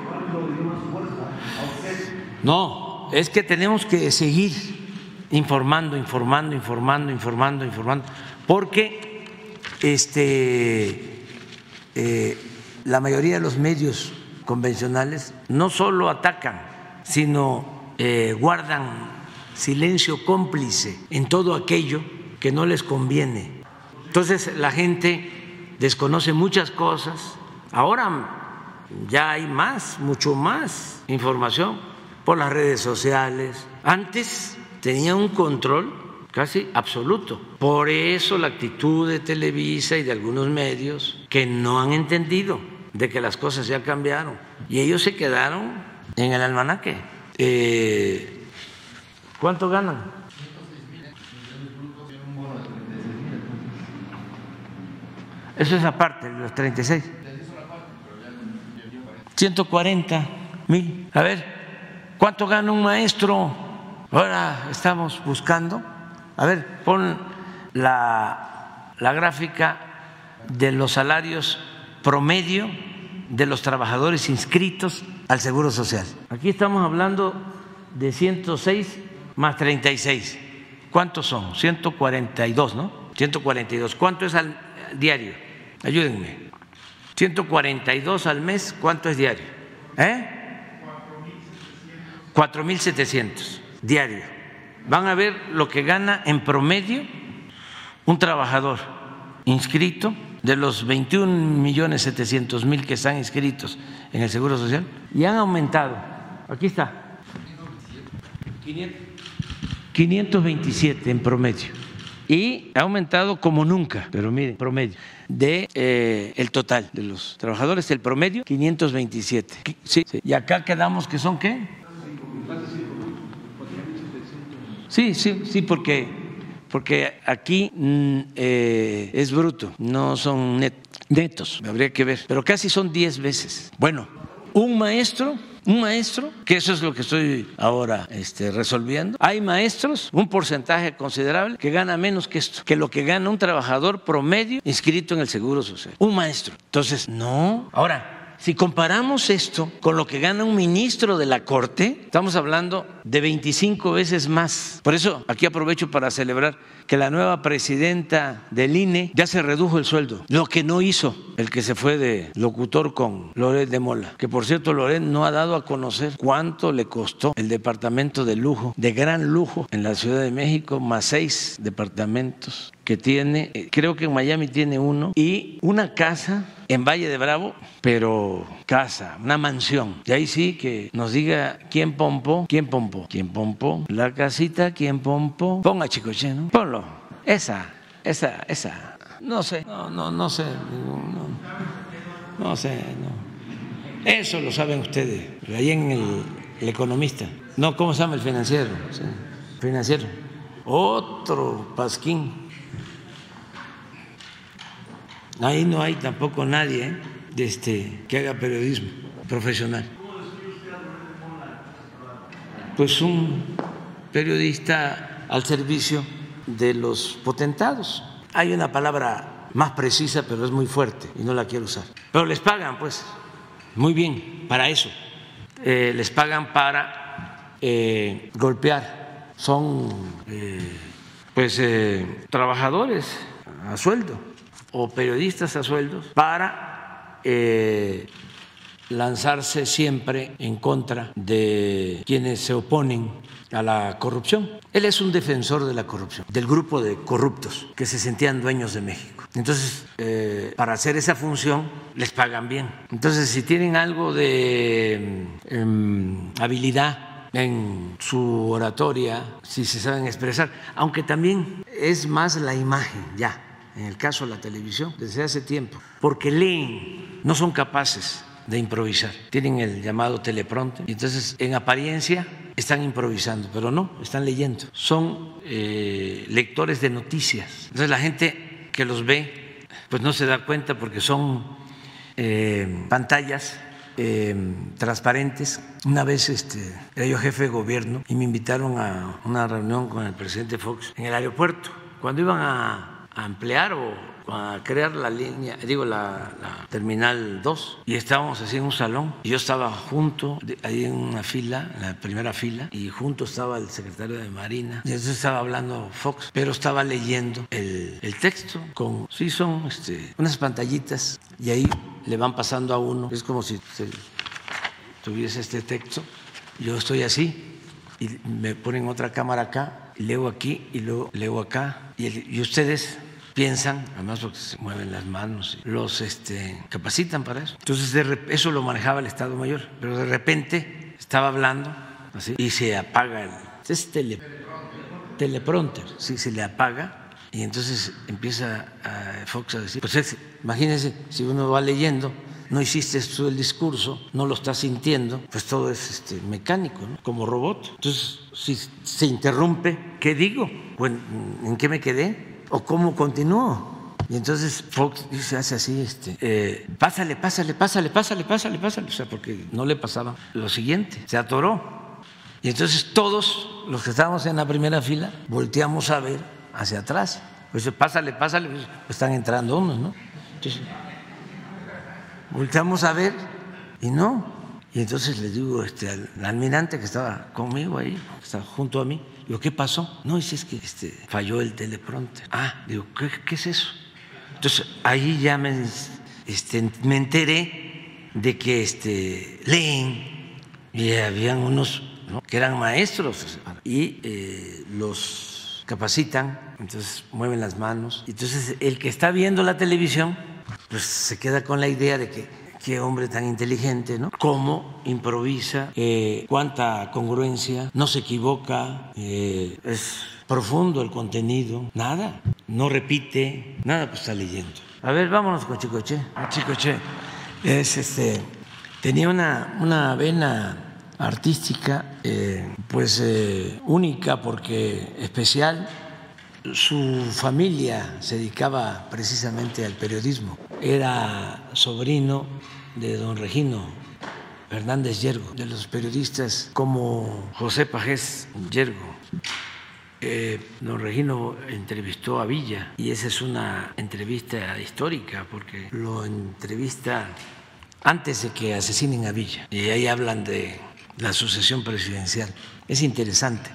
No, es que tenemos que seguir informando, informando, informando, informando, informando, porque este, eh, la mayoría de los medios convencionales no solo atacan, sino eh, guardan silencio cómplice en todo aquello que no les conviene. Entonces la gente desconoce muchas cosas. Ahora ya hay más, mucho más información por las redes sociales. Antes tenía un control casi absoluto. Por eso la actitud de Televisa y de algunos medios que no han entendido de que las cosas ya cambiaron y ellos se quedaron en el almanaque. Eh, ¿Cuánto ganan? Eso es aparte los 36. 140 mil. A ver, ¿cuánto gana un maestro? Ahora estamos buscando. A ver, pon la, la gráfica de los salarios promedio de los trabajadores inscritos al Seguro Social. Aquí estamos hablando de 106 más 36. ¿Cuántos son? 142, ¿no? 142. ¿Cuánto es al diario? Ayúdenme. 142 al mes, ¿cuánto es diario? ¿Eh? 4.700 diario. Van a ver lo que gana en promedio un trabajador inscrito de los 21 millones 700 mil que están inscritos en el Seguro Social y han aumentado. Aquí está. 527 en promedio. Y ha aumentado como nunca, pero miren, promedio, de eh, el total de los trabajadores, el promedio, 527. Sí. Y acá quedamos que son qué? Sí, sí, sí, porque porque aquí mm, eh, es bruto, no son netos, habría que ver, pero casi son 10 veces. Bueno, un maestro un maestro, que eso es lo que estoy ahora este, resolviendo. Hay maestros, un porcentaje considerable, que gana menos que esto, que lo que gana un trabajador promedio inscrito en el Seguro Social. Un maestro. Entonces, no. Ahora, si comparamos esto con lo que gana un ministro de la Corte, estamos hablando de 25 veces más. Por eso aquí aprovecho para celebrar que la nueva presidenta del INE ya se redujo el sueldo, lo que no hizo el que se fue de locutor con Loret de Mola, que por cierto Loret no ha dado a conocer cuánto le costó el departamento de lujo, de gran lujo en la Ciudad de México, más seis departamentos que tiene, eh, creo que en Miami tiene uno, y una casa en Valle de Bravo, pero casa, una mansión. Y ahí sí que nos diga quién pompó, quién pompó, quién pompó, la casita, quién pompó. Ponga Chicoche, ¿no? Ponlo. Esa, esa, esa. No sé, no, no, no sé. No, sé, no. Eso lo saben ustedes, ahí en el, economista. No, ¿cómo se llama el financiero? financiero. Otro pasquín. Ahí no hay tampoco nadie ¿eh? este, que haga periodismo profesional. Pues un periodista al servicio de los potentados. Hay una palabra más precisa, pero es muy fuerte y no la quiero usar. Pero les pagan, pues, muy bien para eso. Eh, les pagan para eh, golpear son pues trabajadores a sueldo o periodistas a sueldos para eh, lanzarse siempre en contra de quienes se oponen a la corrupción. Él es un defensor de la corrupción, del grupo de corruptos que se sentían dueños de México. Entonces, eh, para hacer esa función les pagan bien. Entonces, si tienen algo de em, habilidad en su oratoria, si se saben expresar, aunque también es más la imagen ya, en el caso de la televisión, desde hace tiempo, porque leen, no son capaces de improvisar. Tienen el llamado telepronte y entonces en apariencia están improvisando, pero no, están leyendo. Son eh, lectores de noticias. Entonces la gente que los ve, pues no se da cuenta porque son eh, pantallas eh, transparentes. Una vez este, era yo jefe de gobierno y me invitaron a una reunión con el presidente Fox en el aeropuerto. Cuando iban a, a emplear o a crear la línea, digo, la, terminal 2, y estábamos así en un salón, y yo estaba junto, ahí en una fila, en la primera fila, y junto estaba el secretario de Marina, y entonces estaba hablando Fox, pero estaba leyendo el, el texto con, sí, son este, unas pantallitas, y ahí le van pasando a uno, es como si tuviese este texto, yo estoy así, y me ponen otra cámara acá, leo aquí, y luego leo acá, y, y ustedes piensan, además porque se mueven las manos, los este, capacitan para eso. Entonces eso lo manejaba el Estado Mayor, pero de repente estaba hablando así y se apaga el es tele, teleprompter, sí, se le apaga y entonces empieza a Fox a decir, pues imagínense si uno va leyendo no hiciste esto el discurso, no lo estás sintiendo, pues todo es este, mecánico, como robot. Entonces, si se interrumpe, ¿qué digo? Bueno, ¿En qué me quedé? O cómo continúo. Y entonces Fox dice, hace así, este, eh, pásale, pásale, pásale, pásale, pásale, pásale, o sea, porque no le pasaba lo siguiente, se atoró. Y entonces todos los que estábamos en la primera fila volteamos a ver hacia atrás. Pues pásale, pásale, pues están entrando unos, ¿no? Entonces, volteamos a ver y no. Y entonces le digo este, al almirante que estaba conmigo ahí, que estaba junto a mí, Digo, ¿qué pasó? No, dice, es que este, falló el teleprompter. Ah, digo, ¿qué, es eso? Entonces, ahí ya me, este, me enteré de que este, leen y habían unos que eran maestros y eh, los capacitan, entonces mueven las manos. Entonces, el que está viendo la televisión, pues se queda con la idea de que qué hombre tan inteligente, ¿no? Cómo improvisa, eh, cuánta congruencia, no se equivoca, eh, es profundo el contenido, nada, no repite, nada, pues está leyendo. A ver, vámonos con Chicoche. Chicoche es este, tenía una, una vena artística, eh, pues única porque especial su familia se dedicaba precisamente al periodismo. Era sobrino de don Regino Fernández Yergo, de los periodistas como José Pajés Yergo. Eh, don Regino entrevistó a Villa y esa es una entrevista histórica porque lo entrevista antes de que asesinen a Villa y ahí hablan de la sucesión presidencial. Es interesante.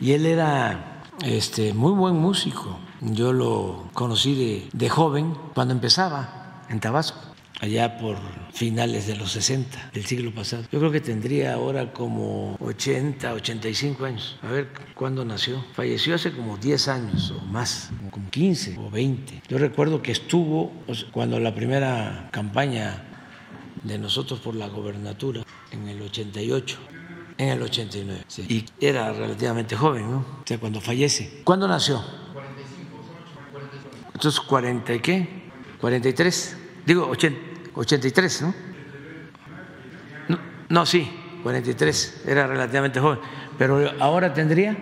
Y él era este, muy buen músico. Yo lo conocí de, joven cuando empezaba en Tabasco, allá por finales de los 60 del siglo pasado. Yo creo que tendría ahora como 80, 85 años. A ver cuándo nació. Falleció hace como 10 años o más, como 15 o 20. Yo recuerdo que estuvo cuando la primera campaña de nosotros por la gobernatura en el 88 en el 89. Sí. Y era relativamente joven, ¿no? O sea, cuando fallece. ¿Cuándo nació? 45, 45. Entonces, ¿40 y qué? 43. Digo, 80, 83, ¿no? ¿no? No, sí, 43. Era relativamente joven. Pero ahora tendría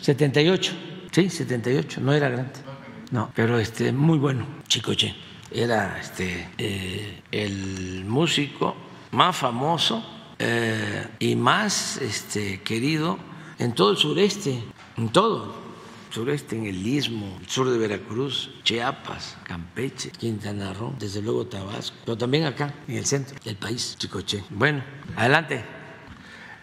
78. Sí, 78. No era grande. No, pero este, muy bueno, Chicoche. Era este, eh, el músico más famoso eh, y más este, querido en todo el sureste, en todo sureste, en el Istmo, sur de Veracruz, Chiapas, Campeche, Quintana Roo, desde luego Tabasco, pero también acá, en el centro del país, Chicoche. Bueno, adelante.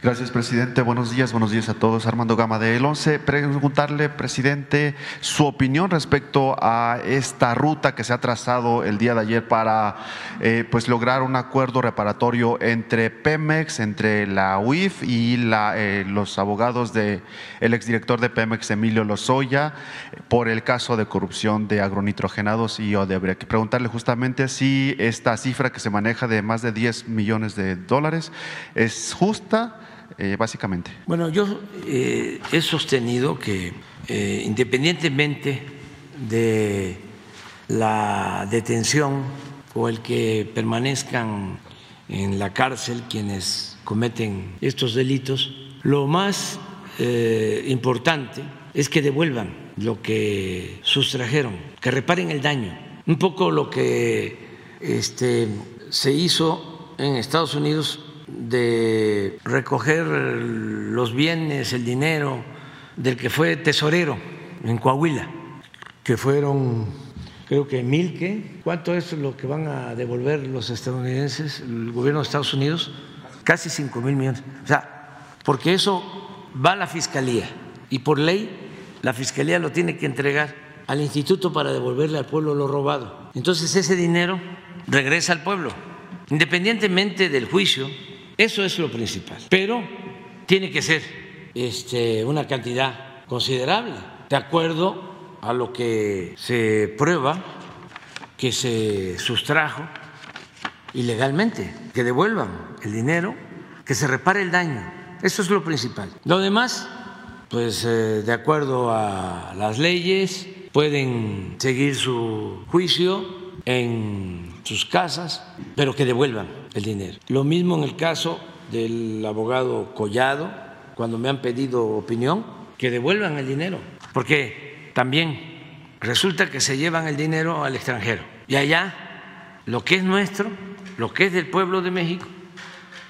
Gracias, presidente. Buenos días, buenos días a todos. Armando Gama de El 11. Preguntarle, presidente, su opinión respecto a esta ruta que se ha trazado el día de ayer para eh, pues lograr un acuerdo reparatorio entre Pemex, entre la UIF y la, eh, los abogados del el exdirector de Pemex, Emilio Lozoya, por el caso de corrupción de agronitrogenados y Odebrecht. Preguntarle justamente si esta cifra que se maneja de más de 10 millones de dólares es justa eh, básicamente? Bueno, yo eh, he sostenido que eh, independientemente de la detención o el que permanezcan en la cárcel quienes cometen estos delitos, lo más importante es que devuelvan lo que sustrajeron, que reparen el daño. Un poco lo que este, se hizo en Estados Unidos de recoger los bienes, el dinero del que fue tesorero en Coahuila, que fueron creo que mil que, ¿cuánto es lo que van a devolver los estadounidenses, el gobierno de Estados Unidos? Casi cinco mil millones. O sea, porque eso va a la fiscalía y por ley la fiscalía lo tiene que entregar al instituto para devolverle al pueblo lo robado. Entonces ese dinero regresa al pueblo, independientemente del juicio eso es lo principal. Pero tiene que ser este, una cantidad considerable, de acuerdo a lo que se prueba que se sustrajo ilegalmente, que devuelvan el dinero, que se repare el daño. Eso es lo principal. Lo demás, pues eh, de acuerdo a las leyes, pueden seguir su juicio en sus casas, pero que devuelvan dinero. Lo mismo en el caso del abogado Collado, cuando me han pedido opinión, que devuelvan el dinero, porque también resulta que se llevan el dinero al extranjero y allá lo que es nuestro, lo que es del pueblo de México,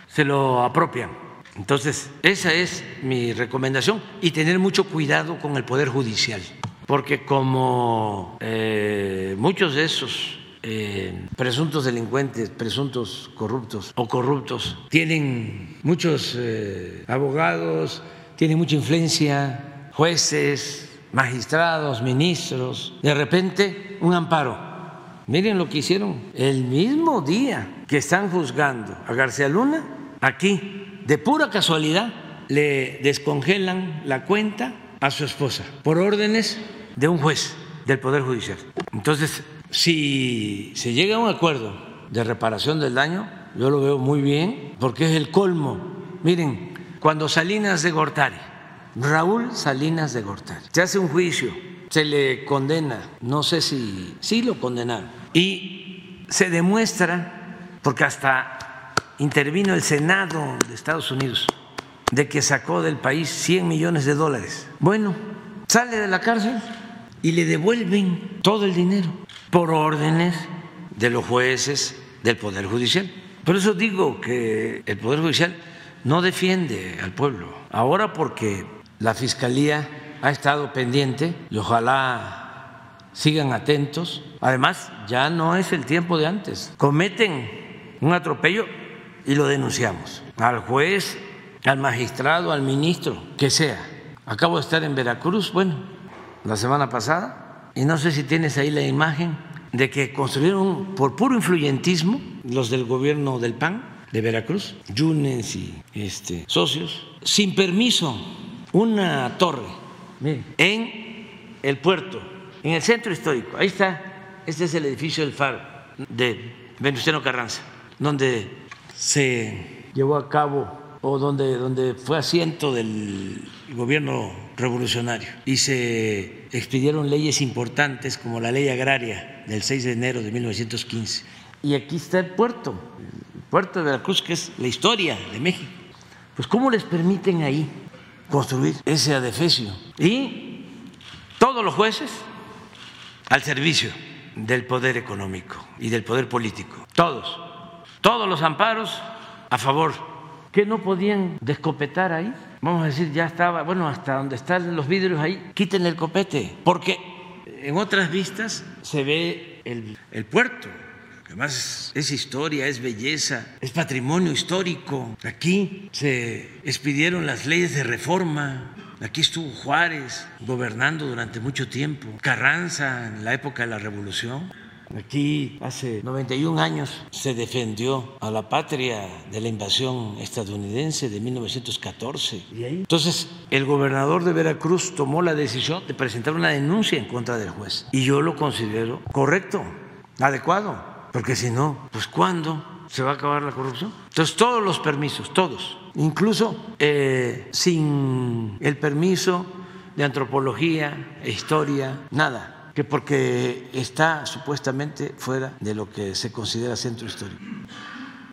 se lo apropian. Entonces, esa es mi recomendación y tener mucho cuidado con el Poder Judicial, porque como eh, muchos de esos eh, presuntos delincuentes, presuntos corruptos o corruptos, tienen muchos eh, abogados, tienen mucha influencia, jueces, magistrados, ministros, de repente un amparo. Miren lo que hicieron el mismo día que están juzgando a García Luna, aquí, de pura casualidad, le descongelan la cuenta a su esposa por órdenes de un juez del Poder Judicial. Entonces, si se llega a un acuerdo de reparación del daño, yo lo veo muy bien, porque es el colmo. Miren, cuando Salinas de Gortari, Raúl Salinas de Gortari, se hace un juicio, se le condena, no sé si sí lo condenaron, y se demuestra, porque hasta intervino el Senado de Estados Unidos, de que sacó del país 100 millones de dólares. Bueno, sale de la cárcel y le devuelven todo el dinero por órdenes de los jueces del Poder Judicial. Por eso digo que el Poder Judicial no defiende al pueblo. Ahora porque la Fiscalía ha estado pendiente y ojalá sigan atentos. Además, ya no es el tiempo de antes. Cometen un atropello y lo denunciamos al juez, al magistrado, al ministro, que sea. Acabo de estar en Veracruz, bueno, la semana pasada, y no sé si tienes ahí la imagen de que construyeron por puro influyentismo los del gobierno del PAN de Veracruz, Yunes y este, socios, sin permiso, una torre en el puerto, en el centro histórico. Ahí está, este es el edificio del faro de Venustiano Carranza, donde se llevó a cabo o donde, donde fue asiento del gobierno revolucionario y se expidieron leyes importantes como la ley agraria del 6 de enero de 1915. Y aquí está el puerto, el puerto de Veracruz, que es la historia de México. Pues ¿cómo les permiten ahí construir ese adefesio? Y todos los jueces al servicio del poder económico y del poder político, todos, todos los amparos a favor que no podían descopetar ahí? Vamos a decir, ya estaba, bueno, hasta donde están los vidrios ahí, quiten el copete, porque en otras vistas se ve el, puerto, Además es historia, es belleza, es patrimonio histórico. Aquí se expidieron las leyes de reforma. Aquí estuvo Juárez gobernando durante mucho tiempo, Carranza en la época de la Revolución. Aquí hace 91 años se defendió a la patria de la invasión estadounidense de 1914. Entonces, el gobernador de Veracruz tomó la decisión de presentar una denuncia en contra del juez. Y yo lo considero correcto, adecuado, porque si no, pues ¿cuándo se va a acabar la corrupción? Entonces, todos los permisos, todos, incluso eh, sin el permiso de antropología, historia, nada que porque está supuestamente fuera de lo que se considera centro histórico.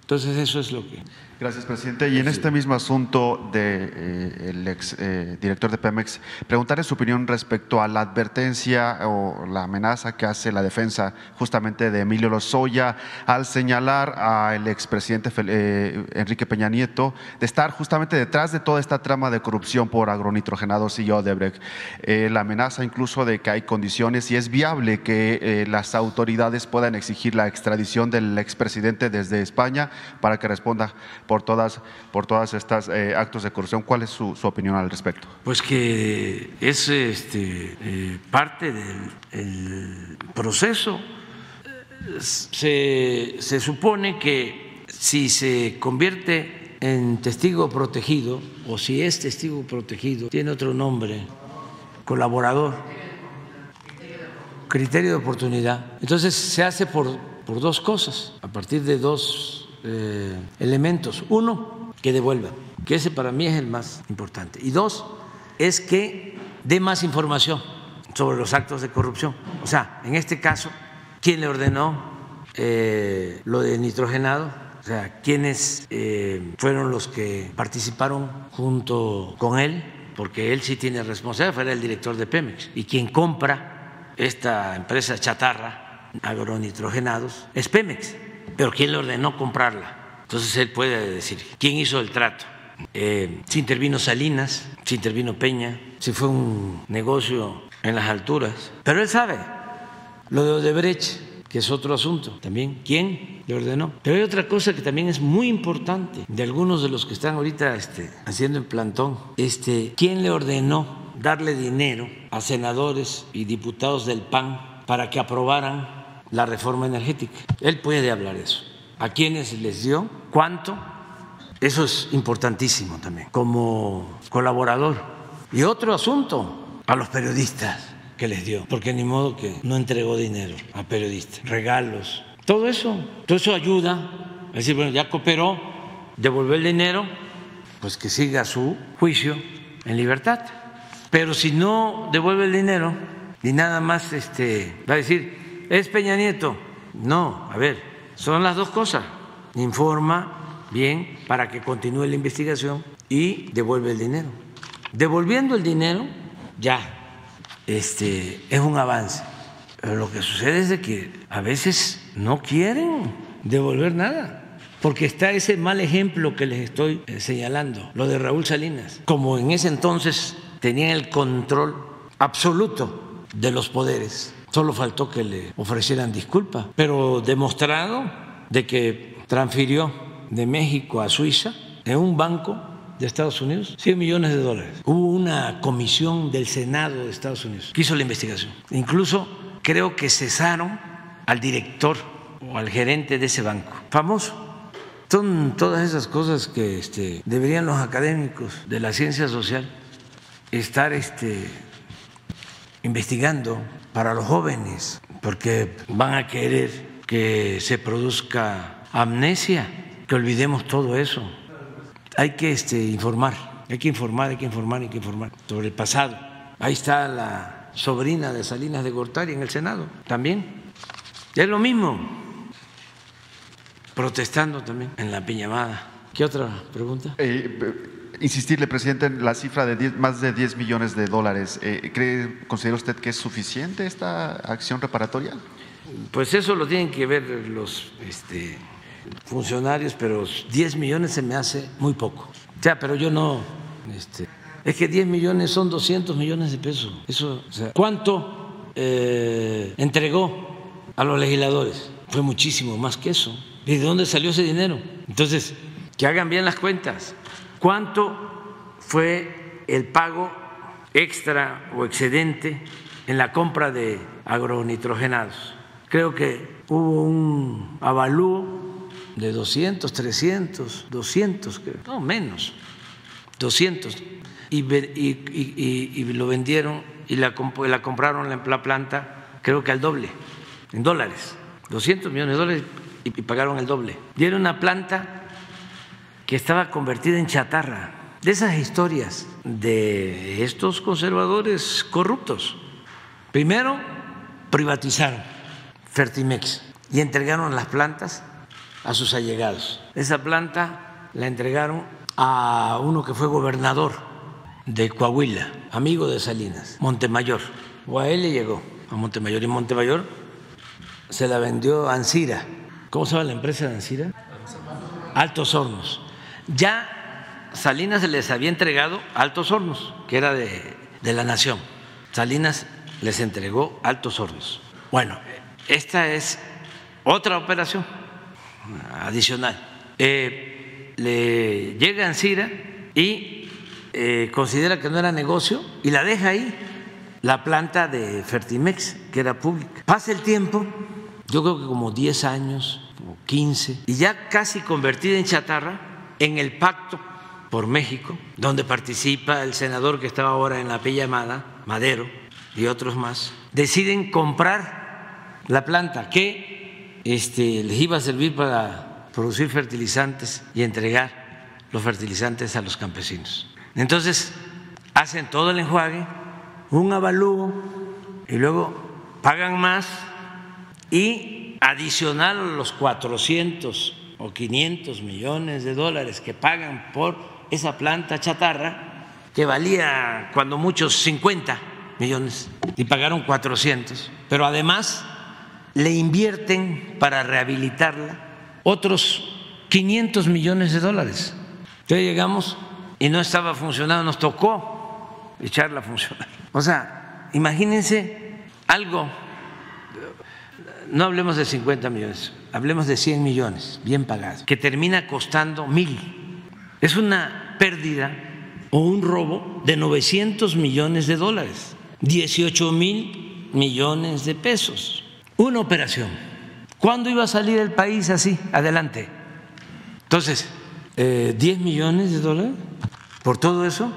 Entonces eso es lo que... Gracias, presidente. Y en este mismo asunto del de, eh, ex eh, director de Pemex, preguntarle su opinión respecto a la advertencia o la amenaza que hace la defensa justamente de Emilio Lozoya al señalar al expresidente eh, Enrique Peña Nieto de estar justamente detrás de toda esta trama de corrupción por agronitrogenados y Odebrecht. Eh, la amenaza incluso de que hay condiciones y es viable que eh, las autoridades puedan exigir la extradición del expresidente desde España para que responda por todas, por todas estas eh, actos de corrupción. ¿Cuál es su, opinión al respecto? Pues que es este, eh, parte del proceso. Se, se supone que si se convierte en testigo protegido o si es testigo protegido, tiene otro nombre, colaborador, criterio de oportunidad. Entonces se hace por, por dos cosas, a partir de dos eh, elementos. Uno, que devuelva, que ese para mí es el más importante. Y dos, es que dé más información sobre los actos de corrupción. O sea, en este caso, ¿quién le ordenó eh, lo de nitrogenado? O sea, ¿quiénes eh, fueron los que participaron junto con él? Porque él sí tiene responsabilidad, fue el director de Pemex. Y quien compra esta empresa chatarra, agronitrogenados, es Pemex pero ¿quién le ordenó comprarla? Entonces él puede decir, ¿quién hizo el trato? Eh, si intervino Salinas, si intervino Peña, si fue un negocio en las alturas. Pero él sabe lo de Odebrecht, que es otro asunto también. ¿Quién le ordenó? Pero hay otra cosa que también es muy importante de algunos de los que están ahorita este, haciendo el plantón. Este, ¿Quién le ordenó darle dinero a senadores y diputados del PAN para que aprobaran la reforma energética. Él puede hablar eso. ¿A quiénes les dio? ¿Cuánto? Eso es importantísimo también, como colaborador. Y otro asunto, a los periodistas que les dio, porque ni modo que no entregó dinero a periodistas, regalos, todo eso, todo eso ayuda a decir, bueno, ya cooperó, devolvió el dinero, pues que siga su juicio en libertad. Pero si no devuelve el dinero y nada más este, va a decir, ¿Es Peña Nieto? No, a ver, son las dos cosas. Informa bien para que continúe la investigación y devuelve el dinero. Devolviendo el dinero, ya, este, es un avance. Pero lo que sucede es que a veces no quieren devolver nada, porque está ese mal ejemplo que les estoy eh, señalando, lo de Raúl Salinas. Como en ese entonces tenían el control absoluto de los poderes Solo faltó que le ofrecieran disculpas, pero demostrado de que transfirió de México a Suiza en un banco de Estados Unidos 100 millones de dólares. Hubo una comisión del Senado de Estados Unidos que hizo la investigación. Incluso creo que cesaron al director o al gerente de ese banco, famoso. Son todas esas cosas que este, deberían los académicos de la ciencia social estar este, investigando para los jóvenes, porque van a querer que se produzca amnesia, que olvidemos todo eso. Hay que este, informar, hay que informar, hay que informar, hay que informar sobre el pasado. Ahí está la sobrina de Salinas de Gortari en el Senado, también. Es lo mismo, protestando también en la piñamada. ¿Qué otra pregunta? Eh, insistirle, presidente, en la cifra de más de 10 millones de dólares. Eh, ¿cree, ¿Considera usted que es suficiente esta acción reparatoria? Pues eso lo tienen que ver los este, funcionarios, pero 10 millones se me hace muy poco. O sea, pero yo no. Este, es que 10 millones son 200 millones de pesos. Eso, ¿Cuánto eh, entregó a los legisladores? fue muchísimo más que eso. ¿De dónde salió ese dinero? Entonces, que hagan bien las cuentas. ¿Cuánto fue el pago extra o excedente en la compra de agronitrogenados? Creo que hubo un avalúo de 200, 300, 200, no menos, 200, y, lo vendieron y la, la compraron en la planta, creo que al doble, en dólares, 200 millones de dólares y, pagaron el doble. Dieron una planta que estaba convertida en chatarra. De esas historias de estos conservadores corruptos. Primero, privatizaron Fertimex y entregaron las plantas a sus allegados. Esa planta la entregaron a uno que fue gobernador de Coahuila, amigo de Salinas, Montemayor. O a él le llegó, a Montemayor. Y Montemayor se la vendió a Ansira. ¿Cómo se llama la empresa de Ansira? Altos Hornos. Ya Salinas les había entregado Altos Hornos, que era de, la nación. Salinas les entregó Altos Hornos. Bueno, esta es otra operación adicional. Eh, le llega Ansira y eh, considera que no era negocio y la deja ahí, la planta de Fertimex, que era pública. Pasa el tiempo, yo creo que como 10 años o 15, y ya casi convertida en chatarra, en el pacto por México, donde participa el senador que estaba ahora en la llamada, Madero, y otros más, deciden comprar la planta que este, les iba a servir para producir fertilizantes y entregar los fertilizantes a los campesinos. Entonces, hacen todo el enjuague, un avalúo, y luego pagan más y adicional a los 400 o 500 millones de dólares que pagan por esa planta chatarra, que valía cuando muchos 50 millones y pagaron 400, pero además le invierten para rehabilitarla otros 500 millones de dólares. Entonces llegamos y no estaba funcionando, nos tocó echarla a funcionar. O sea, imagínense algo, no hablemos de 50 millones, hablemos de 100 millones bien pagados, que termina costando mil. Es una pérdida o un robo de 900 millones de dólares, 18 mil millones de pesos. Una operación. ¿Cuándo iba a salir el país así? Adelante. Entonces, eh, 10 millones de dólares por todo eso.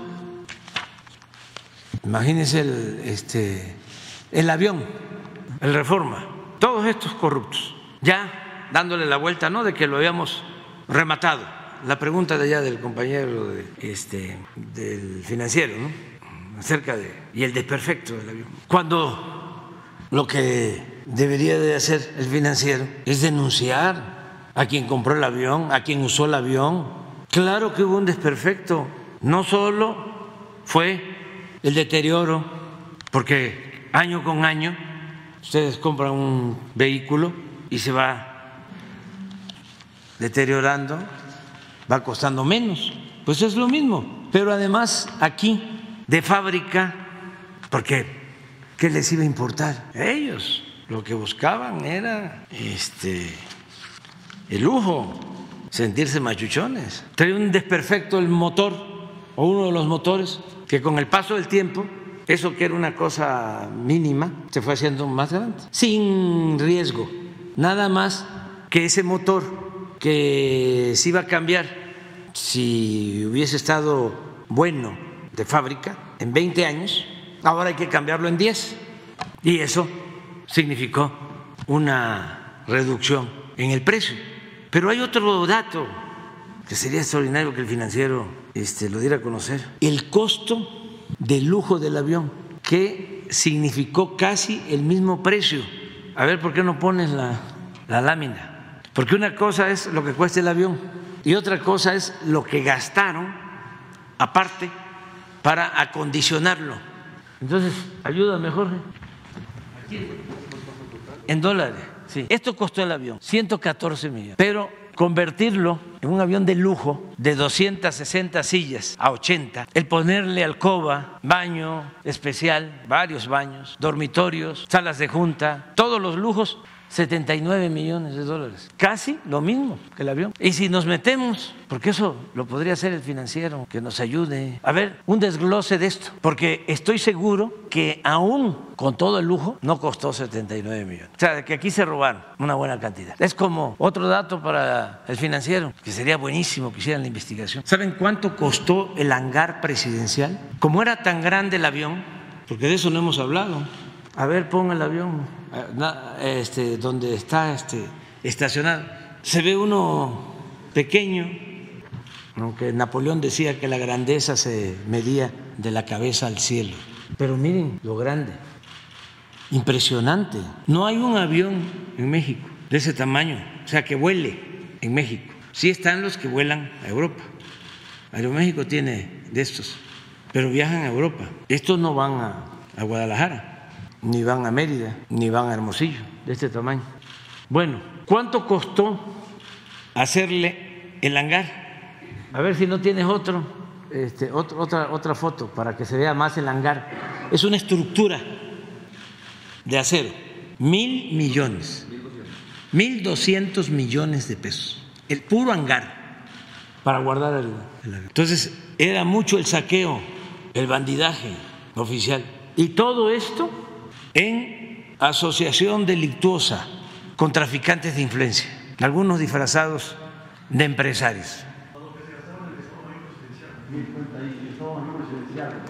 Imagínense el, este, el avión, el reforma, todos estos corruptos. Ya dándole la vuelta, ¿no? De que lo habíamos rematado. La pregunta de allá del compañero este, del financiero, ¿no? Acerca de. y el desperfecto del avión. Cuando lo que debería de hacer el financiero es denunciar a quien compró el avión, a quien usó el avión. Claro que hubo un desperfecto. No solo fue el deterioro, porque año con año ustedes compran un vehículo y se va deteriorando, va costando menos. Pues es lo mismo. Pero además aquí, de fábrica, porque ¿qué les iba a importar? Ellos lo que buscaban era este el lujo, sentirse machuchones. Trae un desperfecto el motor o uno de los motores que con el paso del tiempo eso que era una cosa mínima se fue haciendo más grande, sin riesgo. Nada más que ese motor que se iba a cambiar si hubiese estado bueno de fábrica en 20 años, ahora hay que cambiarlo en 10. Y eso significó una reducción en el precio. Pero hay otro dato que sería extraordinario que el financiero este, lo diera a conocer. El costo del lujo del avión, que significó casi el mismo precio. A ver, ¿por qué no pones la, la lámina? Porque una cosa es lo que cuesta el avión y otra cosa es lo que gastaron aparte para acondicionarlo. Entonces, ayúdame, Jorge. En dólares, sí. Esto costó el avión, 114 millones. Pero convertirlo en un avión de lujo de 260 sillas a 80, el ponerle alcoba, baño especial, varios baños, dormitorios, salas de junta, todos los lujos, 79 millones de dólares. Casi lo mismo que el avión. Y si nos metemos, porque eso lo podría hacer el financiero, que nos ayude. A ver, un desglose de esto, porque estoy seguro que aún con todo el lujo no costó 79 millones. O sea, que aquí se robaron una buena cantidad. Es como otro dato para el financiero, que sería buenísimo que hicieran la investigación. ¿Saben cuánto costó el hangar presidencial? Como era tan grande el avión, porque de eso no hemos hablado a ver, ponga el avión eh, este, donde está este, estacionado. Se ve uno pequeño, aunque Napoleón decía que la grandeza se medía de la cabeza al cielo. Pero miren lo grande, impresionante. No hay un avión en México de ese tamaño, o sea, que vuele en México. Sí están los que vuelan a Europa. Aeroméxico tiene de estos, pero viajan a Europa. Estos no van a Guadalajara ni van a Mérida, ni van a Hermosillo, de este tamaño. Bueno, ¿cuánto costó hacerle el hangar? A ver si no tienes otro, este, otra, otra foto para que se vea más el hangar. Es una estructura de acero, mil millones, mil doscientos millones de pesos, el puro hangar para guardar el, el hangar. Entonces, era mucho el saqueo, el bandidaje oficial. Y todo esto en asociación delictuosa con traficantes de influencia, algunos disfrazados de empresarios.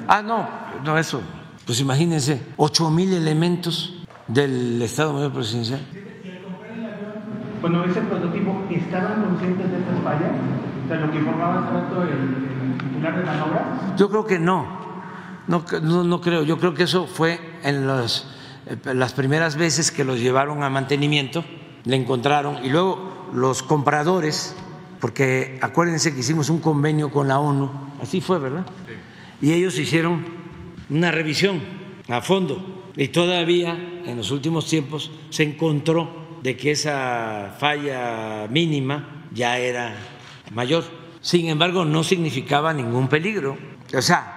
Ah, no, no, eso. Pues imagínense, ocho mil elementos del Estado Mayor Presidencial. Cuando ese prototipo, ¿estaban conscientes de estas fallas? O sea, lo que informaba tanto el, el titular de la obra. Yo creo que no. No, no, no creo. Yo creo que eso fue en los eh, las primeras veces que los llevaron a mantenimiento, le encontraron, y luego los compradores, porque acuérdense que hicimos un convenio con la ONU, así fue, ¿verdad? Y ellos hicieron una revisión a fondo, y todavía en los últimos tiempos se encontró de que esa falla mínima ya era mayor. Sin embargo, no significaba ningún peligro. O sea,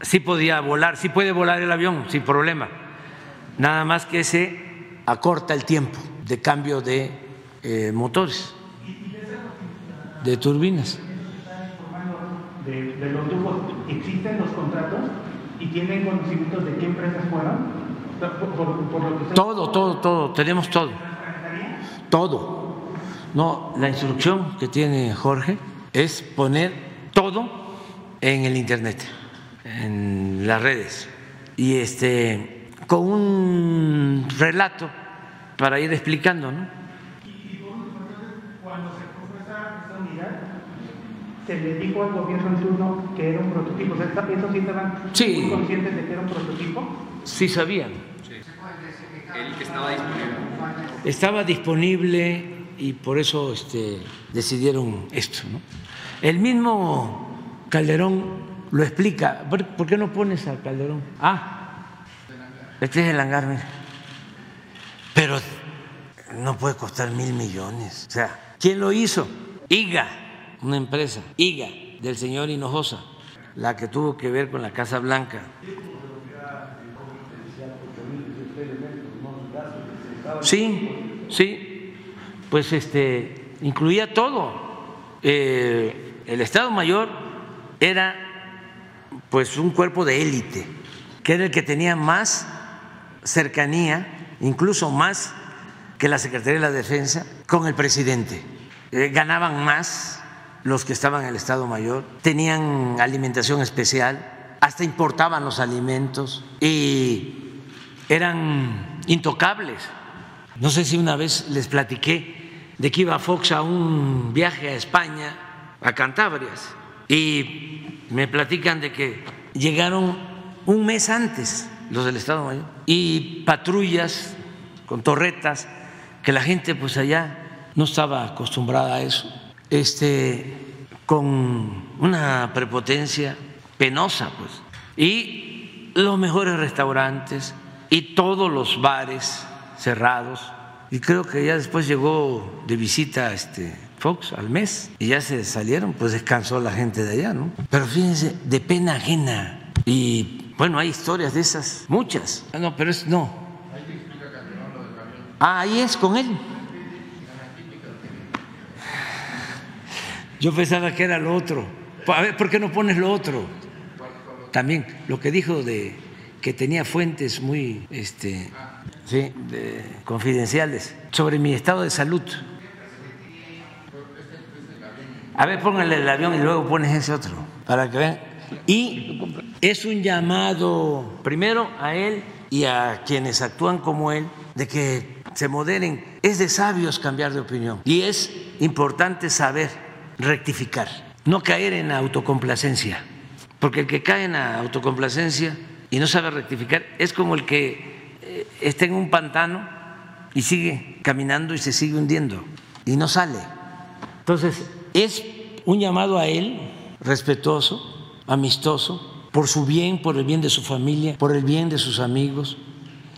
sí podía volar, sí puede volar el avión sin problema nada más que se acorta el tiempo de cambio de eh, motores, de turbinas. De, de, los tubos, ¿existen los contratos y tienen conocimientos de qué empresas fueron? Por, por, lo que todo, todo, todo, tenemos todo. Todo. No, la instrucción que tiene Jorge es poner todo en el Internet, en las redes. Y este con un relato para ir explicando, ¿no? Y, cuando se compró esta, unidad, se le dijo al gobierno en turno que era un prototipo. ¿Eso sí estaban sí. muy conscientes de que era un prototipo? Sí sabían. Sí. El que estaba disponible. Estaba disponible y por eso este, decidieron esto. ¿no? El mismo Calderón lo explica. ¿Por qué no pones al Calderón? Ah, este es el hangar, mira. Pero no puede costar mil millones. O sea, ¿quién lo hizo? IGA, una empresa, IGA, del señor Hinojosa, la que tuvo que ver con la Casa Blanca. Sí, sí, pues este incluía todo. Eh, el Estado Mayor era pues un cuerpo de élite, que era el que tenía más cercanía, incluso más que la Secretaría de la Defensa, con el presidente. Eh, ganaban más los que estaban en el Estado Mayor, tenían alimentación especial, hasta importaban los alimentos y eran intocables. No sé si una vez les platiqué de que iba Fox a un viaje a España, a Cantabrias, y me platican de que llegaron un mes antes los del Estado Mayor, y patrullas con torretas, que la gente pues allá no estaba acostumbrada a eso, este, con una prepotencia penosa, pues, y los mejores restaurantes y todos los bares cerrados, y creo que ya después llegó de visita este Fox al mes y ya se salieron, pues descansó la gente de allá, ¿no? Pero fíjense, de pena ajena y bueno, hay historias de esas, muchas. Ah, no, pero es no. Ah, ahí es con él. Yo pensaba que era lo otro. A ver, ¿por qué no pones lo otro? También lo que dijo de que tenía fuentes muy este, sí, confidenciales sobre mi estado de salud. A ver, póngale el avión y luego pones ese otro para que vean. Y es un llamado primero a él y a quienes actúan como él de que se moderen. Es de sabios cambiar de opinión y es importante saber rectificar, no caer en autocomplacencia, porque el que cae en autocomplacencia y no sabe rectificar es como el que eh, está en un pantano y sigue caminando y se sigue hundiendo y no sale. Entonces, es un llamado a él respetuoso, amistoso, por su bien, por el bien de su familia, por el bien de sus amigos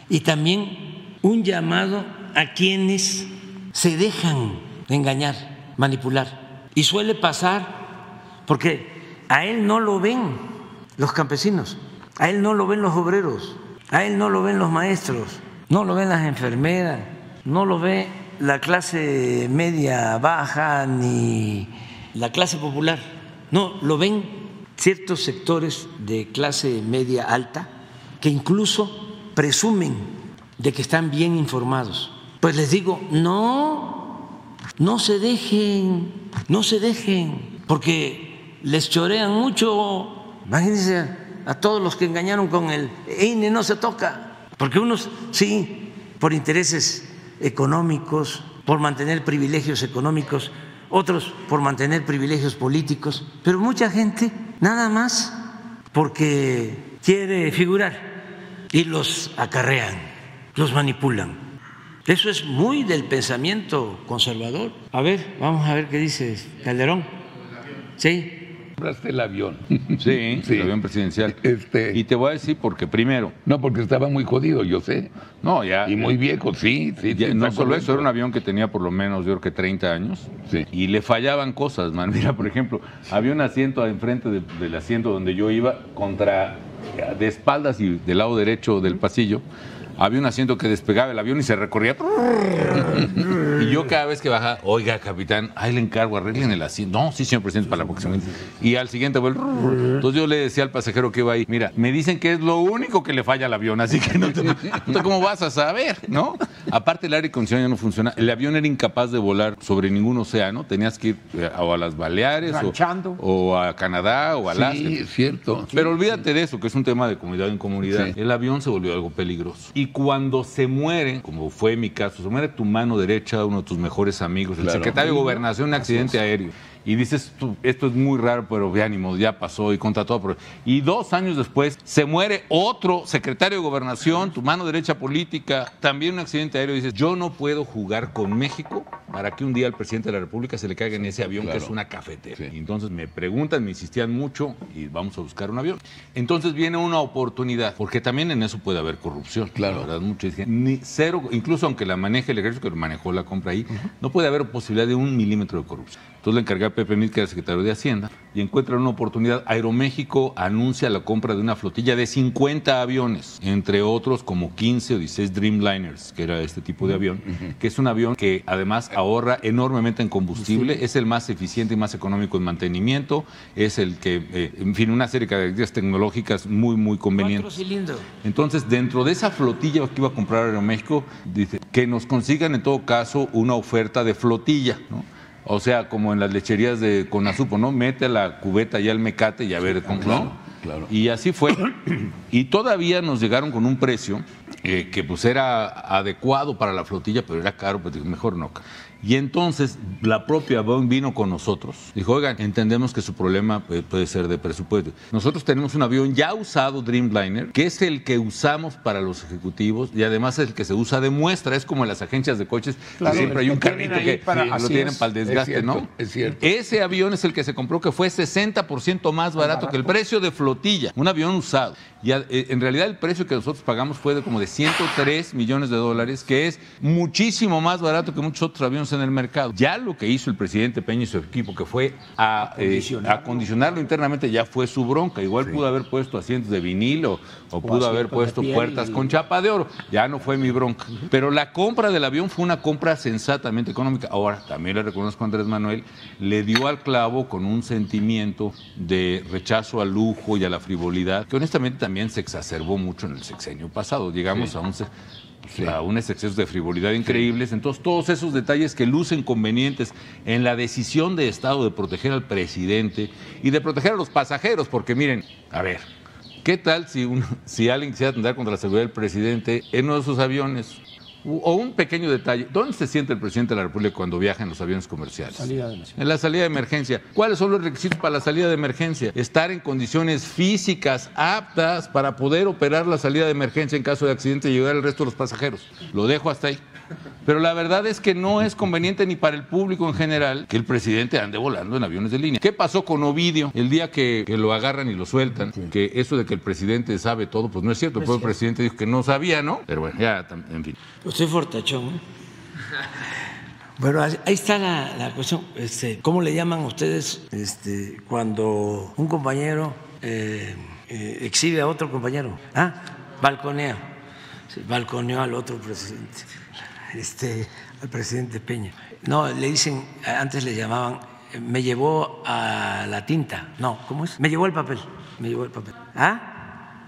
y también un llamado a quienes se dejan engañar, manipular. Y suele pasar porque a él no lo ven los campesinos, a él no lo ven los obreros, a él no lo ven los maestros, no lo ven las enfermeras, no lo ve la clase media baja ni la clase popular, no, lo ven ciertos sectores de clase media alta que incluso presumen de que están bien informados. Pues les digo, no, no se dejen, no se dejen, porque les chorean mucho. Imagínense a todos los que engañaron con el INE, no se toca, porque unos sí, por intereses económicos, por mantener privilegios económicos, otros por mantener privilegios políticos, pero mucha gente nada más porque quiere figurar y los acarrean, los manipulan. Eso es muy del pensamiento conservador. A ver, vamos a ver qué dice Calderón. Sí. Compraste el avión. (laughs) Sí, el avión presidencial. Este... Y te voy a decir porque primero. No, porque estaba muy jodido, yo sé. No, ya. Y muy viejo, sí. sí, no solo eso, era un avión que tenía por lo menos, yo creo que 30 años. Sí. Y le fallaban cosas, man. (laughs) Mira, por ejemplo, había un asiento enfrente del asiento donde yo iba contra de espaldas y del lado derecho del pasillo, había un asiento que despegaba el avión y se recorría. Y yo cada vez que bajaba, oiga, capitán, ahí le encargo, arreglen el asiento. No, sí, señor presidente, para la próxima. Y al siguiente vuelvo. Entonces yo le decía al pasajero que iba ahí, mira, me dicen que es lo único que le falla al avión, así que no te, cómo vas a saber, ¿no? Aparte el aire acondicionado ya no funciona. El avión era incapaz de volar sobre ningún océano. Tenías que ir eh, o a las Baleares o, o, a Canadá o a Alaska. Sí, es cierto. Pero olvídate de eso, que es un tema de comunidad en comunidad. El avión se volvió algo peligroso. Y cuando se muere, como fue mi caso, se muere tu mano derecha, uno de tus mejores amigos, el secretario de Gobernación, un accidente aéreo y dices, esto es muy raro, pero de ánimo, ya pasó y contra todo. Y dos años después se muere otro secretario de gobernación, tu mano derecha política, también un accidente aéreo. Y dices, yo no puedo jugar con México para que un día al presidente de la República se le caiga en ese avión que es una cafetera. Y entonces me preguntan, me insistían mucho y vamos a buscar un avión. Entonces viene una oportunidad, porque también en eso puede haber corrupción. Claro. ¿verdad? Muchos ni cero, incluso aunque la maneje el ejército que manejó la compra ahí, no puede haber posibilidad de un milímetro de corrupción. Entonces le encargué a Pepe era secretario de Hacienda, y encuentra una oportunidad. Aeroméxico anuncia la compra de una flotilla de 50 aviones, entre otros como 15 o 16 Dreamliners, que era este tipo de avión, que es un avión que además ahorra enormemente en combustible, es el más eficiente y más económico en mantenimiento, es el que, eh, en fin, una serie de características tecnológicas muy, muy convenientes. Entonces, dentro de esa flotilla que iba a comprar Aeroméxico, dice que nos consigan en todo caso una oferta de flotilla, ¿no? O sea, como en las lecherías de Conazupo, ¿no? Mete la cubeta ya al mecate y a ver cómo, claro, claro. Y así fue. (clears throat) Y todavía nos llegaron con un precio eh, que pues era adecuado para la flotilla, pero era caro, pues mejor no. Y entonces la propia Boeing vino con nosotros. Dijo, oigan, entendemos que su problema puede ser de presupuesto. Nosotros tenemos un avión ya usado, Dreamliner, que es el que usamos para los ejecutivos y además es el que se usa de muestra. Es como en las agencias de coches, que siempre hay un carrito que lo tienen para el desgaste, ¿no? Es cierto. Ese avión es el que se compró, que fue 60% más barato, que el precio de flotilla. Un avión usado. Y eh, en realidad el precio que nosotros pagamos fue de como de 103 millones de dólares, que es muchísimo más barato que muchos otros aviones en el mercado. Ya lo que hizo el presidente Peña y su equipo, que fue a eh, acondicionarlo internamente, ya fue su bronca. Igual pudo haber puesto asientos de vinilo o, pudo haber puesto puertas con chapa de oro. Ya no fue mi bronca. Pero la compra del avión fue una compra sensatamente económica. Ahora, también le reconozco a Andrés Manuel, le dio al clavo con un sentimiento de rechazo al lujo y a la frivolidad, que honestamente también se exacerbó mucho en el sexenio pasado. Llegamos a un se- a unos excesos de frivolidad increíbles. Entonces, todos esos detalles que lucen convenientes en la decisión de Estado de proteger al presidente y de proteger a los pasajeros, porque miren, a ver, ¿qué tal si, un- (laughs) si alguien quisiera atentar contra la seguridad del presidente en uno de sus aviones? O un pequeño detalle, ¿dónde se siente el presidente de la República cuando viaja en los aviones comerciales? En la salida de emergencia. ¿Cuáles son los requisitos para la salida de emergencia? Estar en condiciones físicas aptas para poder operar la salida de emergencia en caso de accidente y ayudar al resto de los pasajeros. Lo dejo hasta ahí. Pero la verdad es que no es conveniente ni para el público en general que el presidente ande volando en aviones de línea. ¿Qué pasó con Ovidio el día que, que lo agarran y lo sueltan? Que eso de que el presidente sabe todo, pues no es cierto. Pues el presidente dijo que no sabía, ¿no? Pero bueno, ya, en fin. Pues soy fortachón. ¿eh? Bueno, ahí ahí está la, la cuestión. Este, ¿Cómo le llaman ustedes este, cuando un compañero eh, eh, exhibe a otro compañero? Ah, balconea. Sí, balconeó al otro presidente, este, al presidente Peña. No, le dicen, antes le llamaban, me llevó a la tinta. No, ¿cómo es? Me llevó el papel. Me llevó el papel. ¿Ah?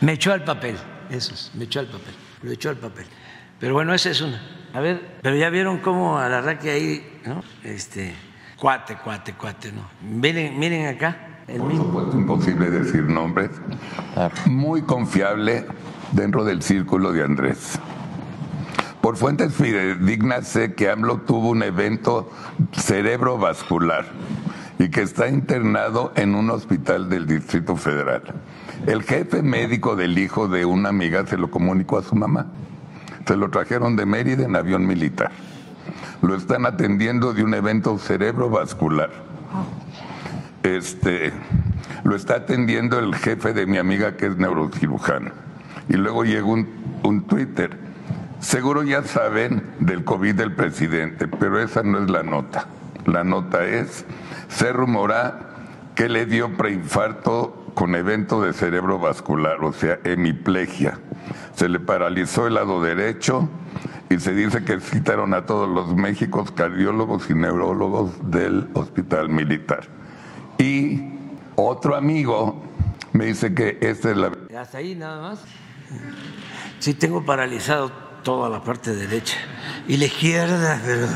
Me echó al papel, eso es, me echó al papel, lo echó al papel. Pero bueno, esa es una. A ver, pero ya vieron cómo al arranque ahí, ¿no? Este, cuate, cuate, cuate, ¿no? Miren, miren acá, el Por mismo. supuesto, imposible decir nombres. Muy confiable dentro del círculo de Andrés. Por fuentes fidedignas sé que AMLO tuvo un evento cerebrovascular y que está internado en un hospital del Distrito Federal. El jefe médico del hijo de una amiga se lo comunicó a su mamá. Se lo trajeron de Mérida en avión militar. Lo están atendiendo de un evento cerebrovascular. Este, lo está atendiendo el jefe de mi amiga que es neurocirujano. Y luego llegó un, un Twitter. Seguro ya saben del COVID del presidente, pero esa no es la nota. La nota es, se rumora que le dio preinfarto con evento de cerebro vascular, o sea, hemiplegia. Se le paralizó el lado derecho y se dice que citaron a todos los Méxicos cardiólogos y neurólogos del hospital militar. Y otro amigo me dice que esta es la Hasta ahí nada más. Sí, tengo paralizado toda la parte derecha y la izquierda, pero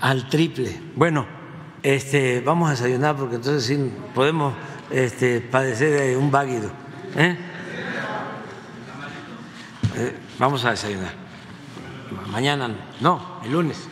al triple. Bueno, este, vamos a desayunar porque entonces sí podemos este, padecer de un váguido. ¿eh? Eh, vamos a desayunar. Mañana, no, el lunes.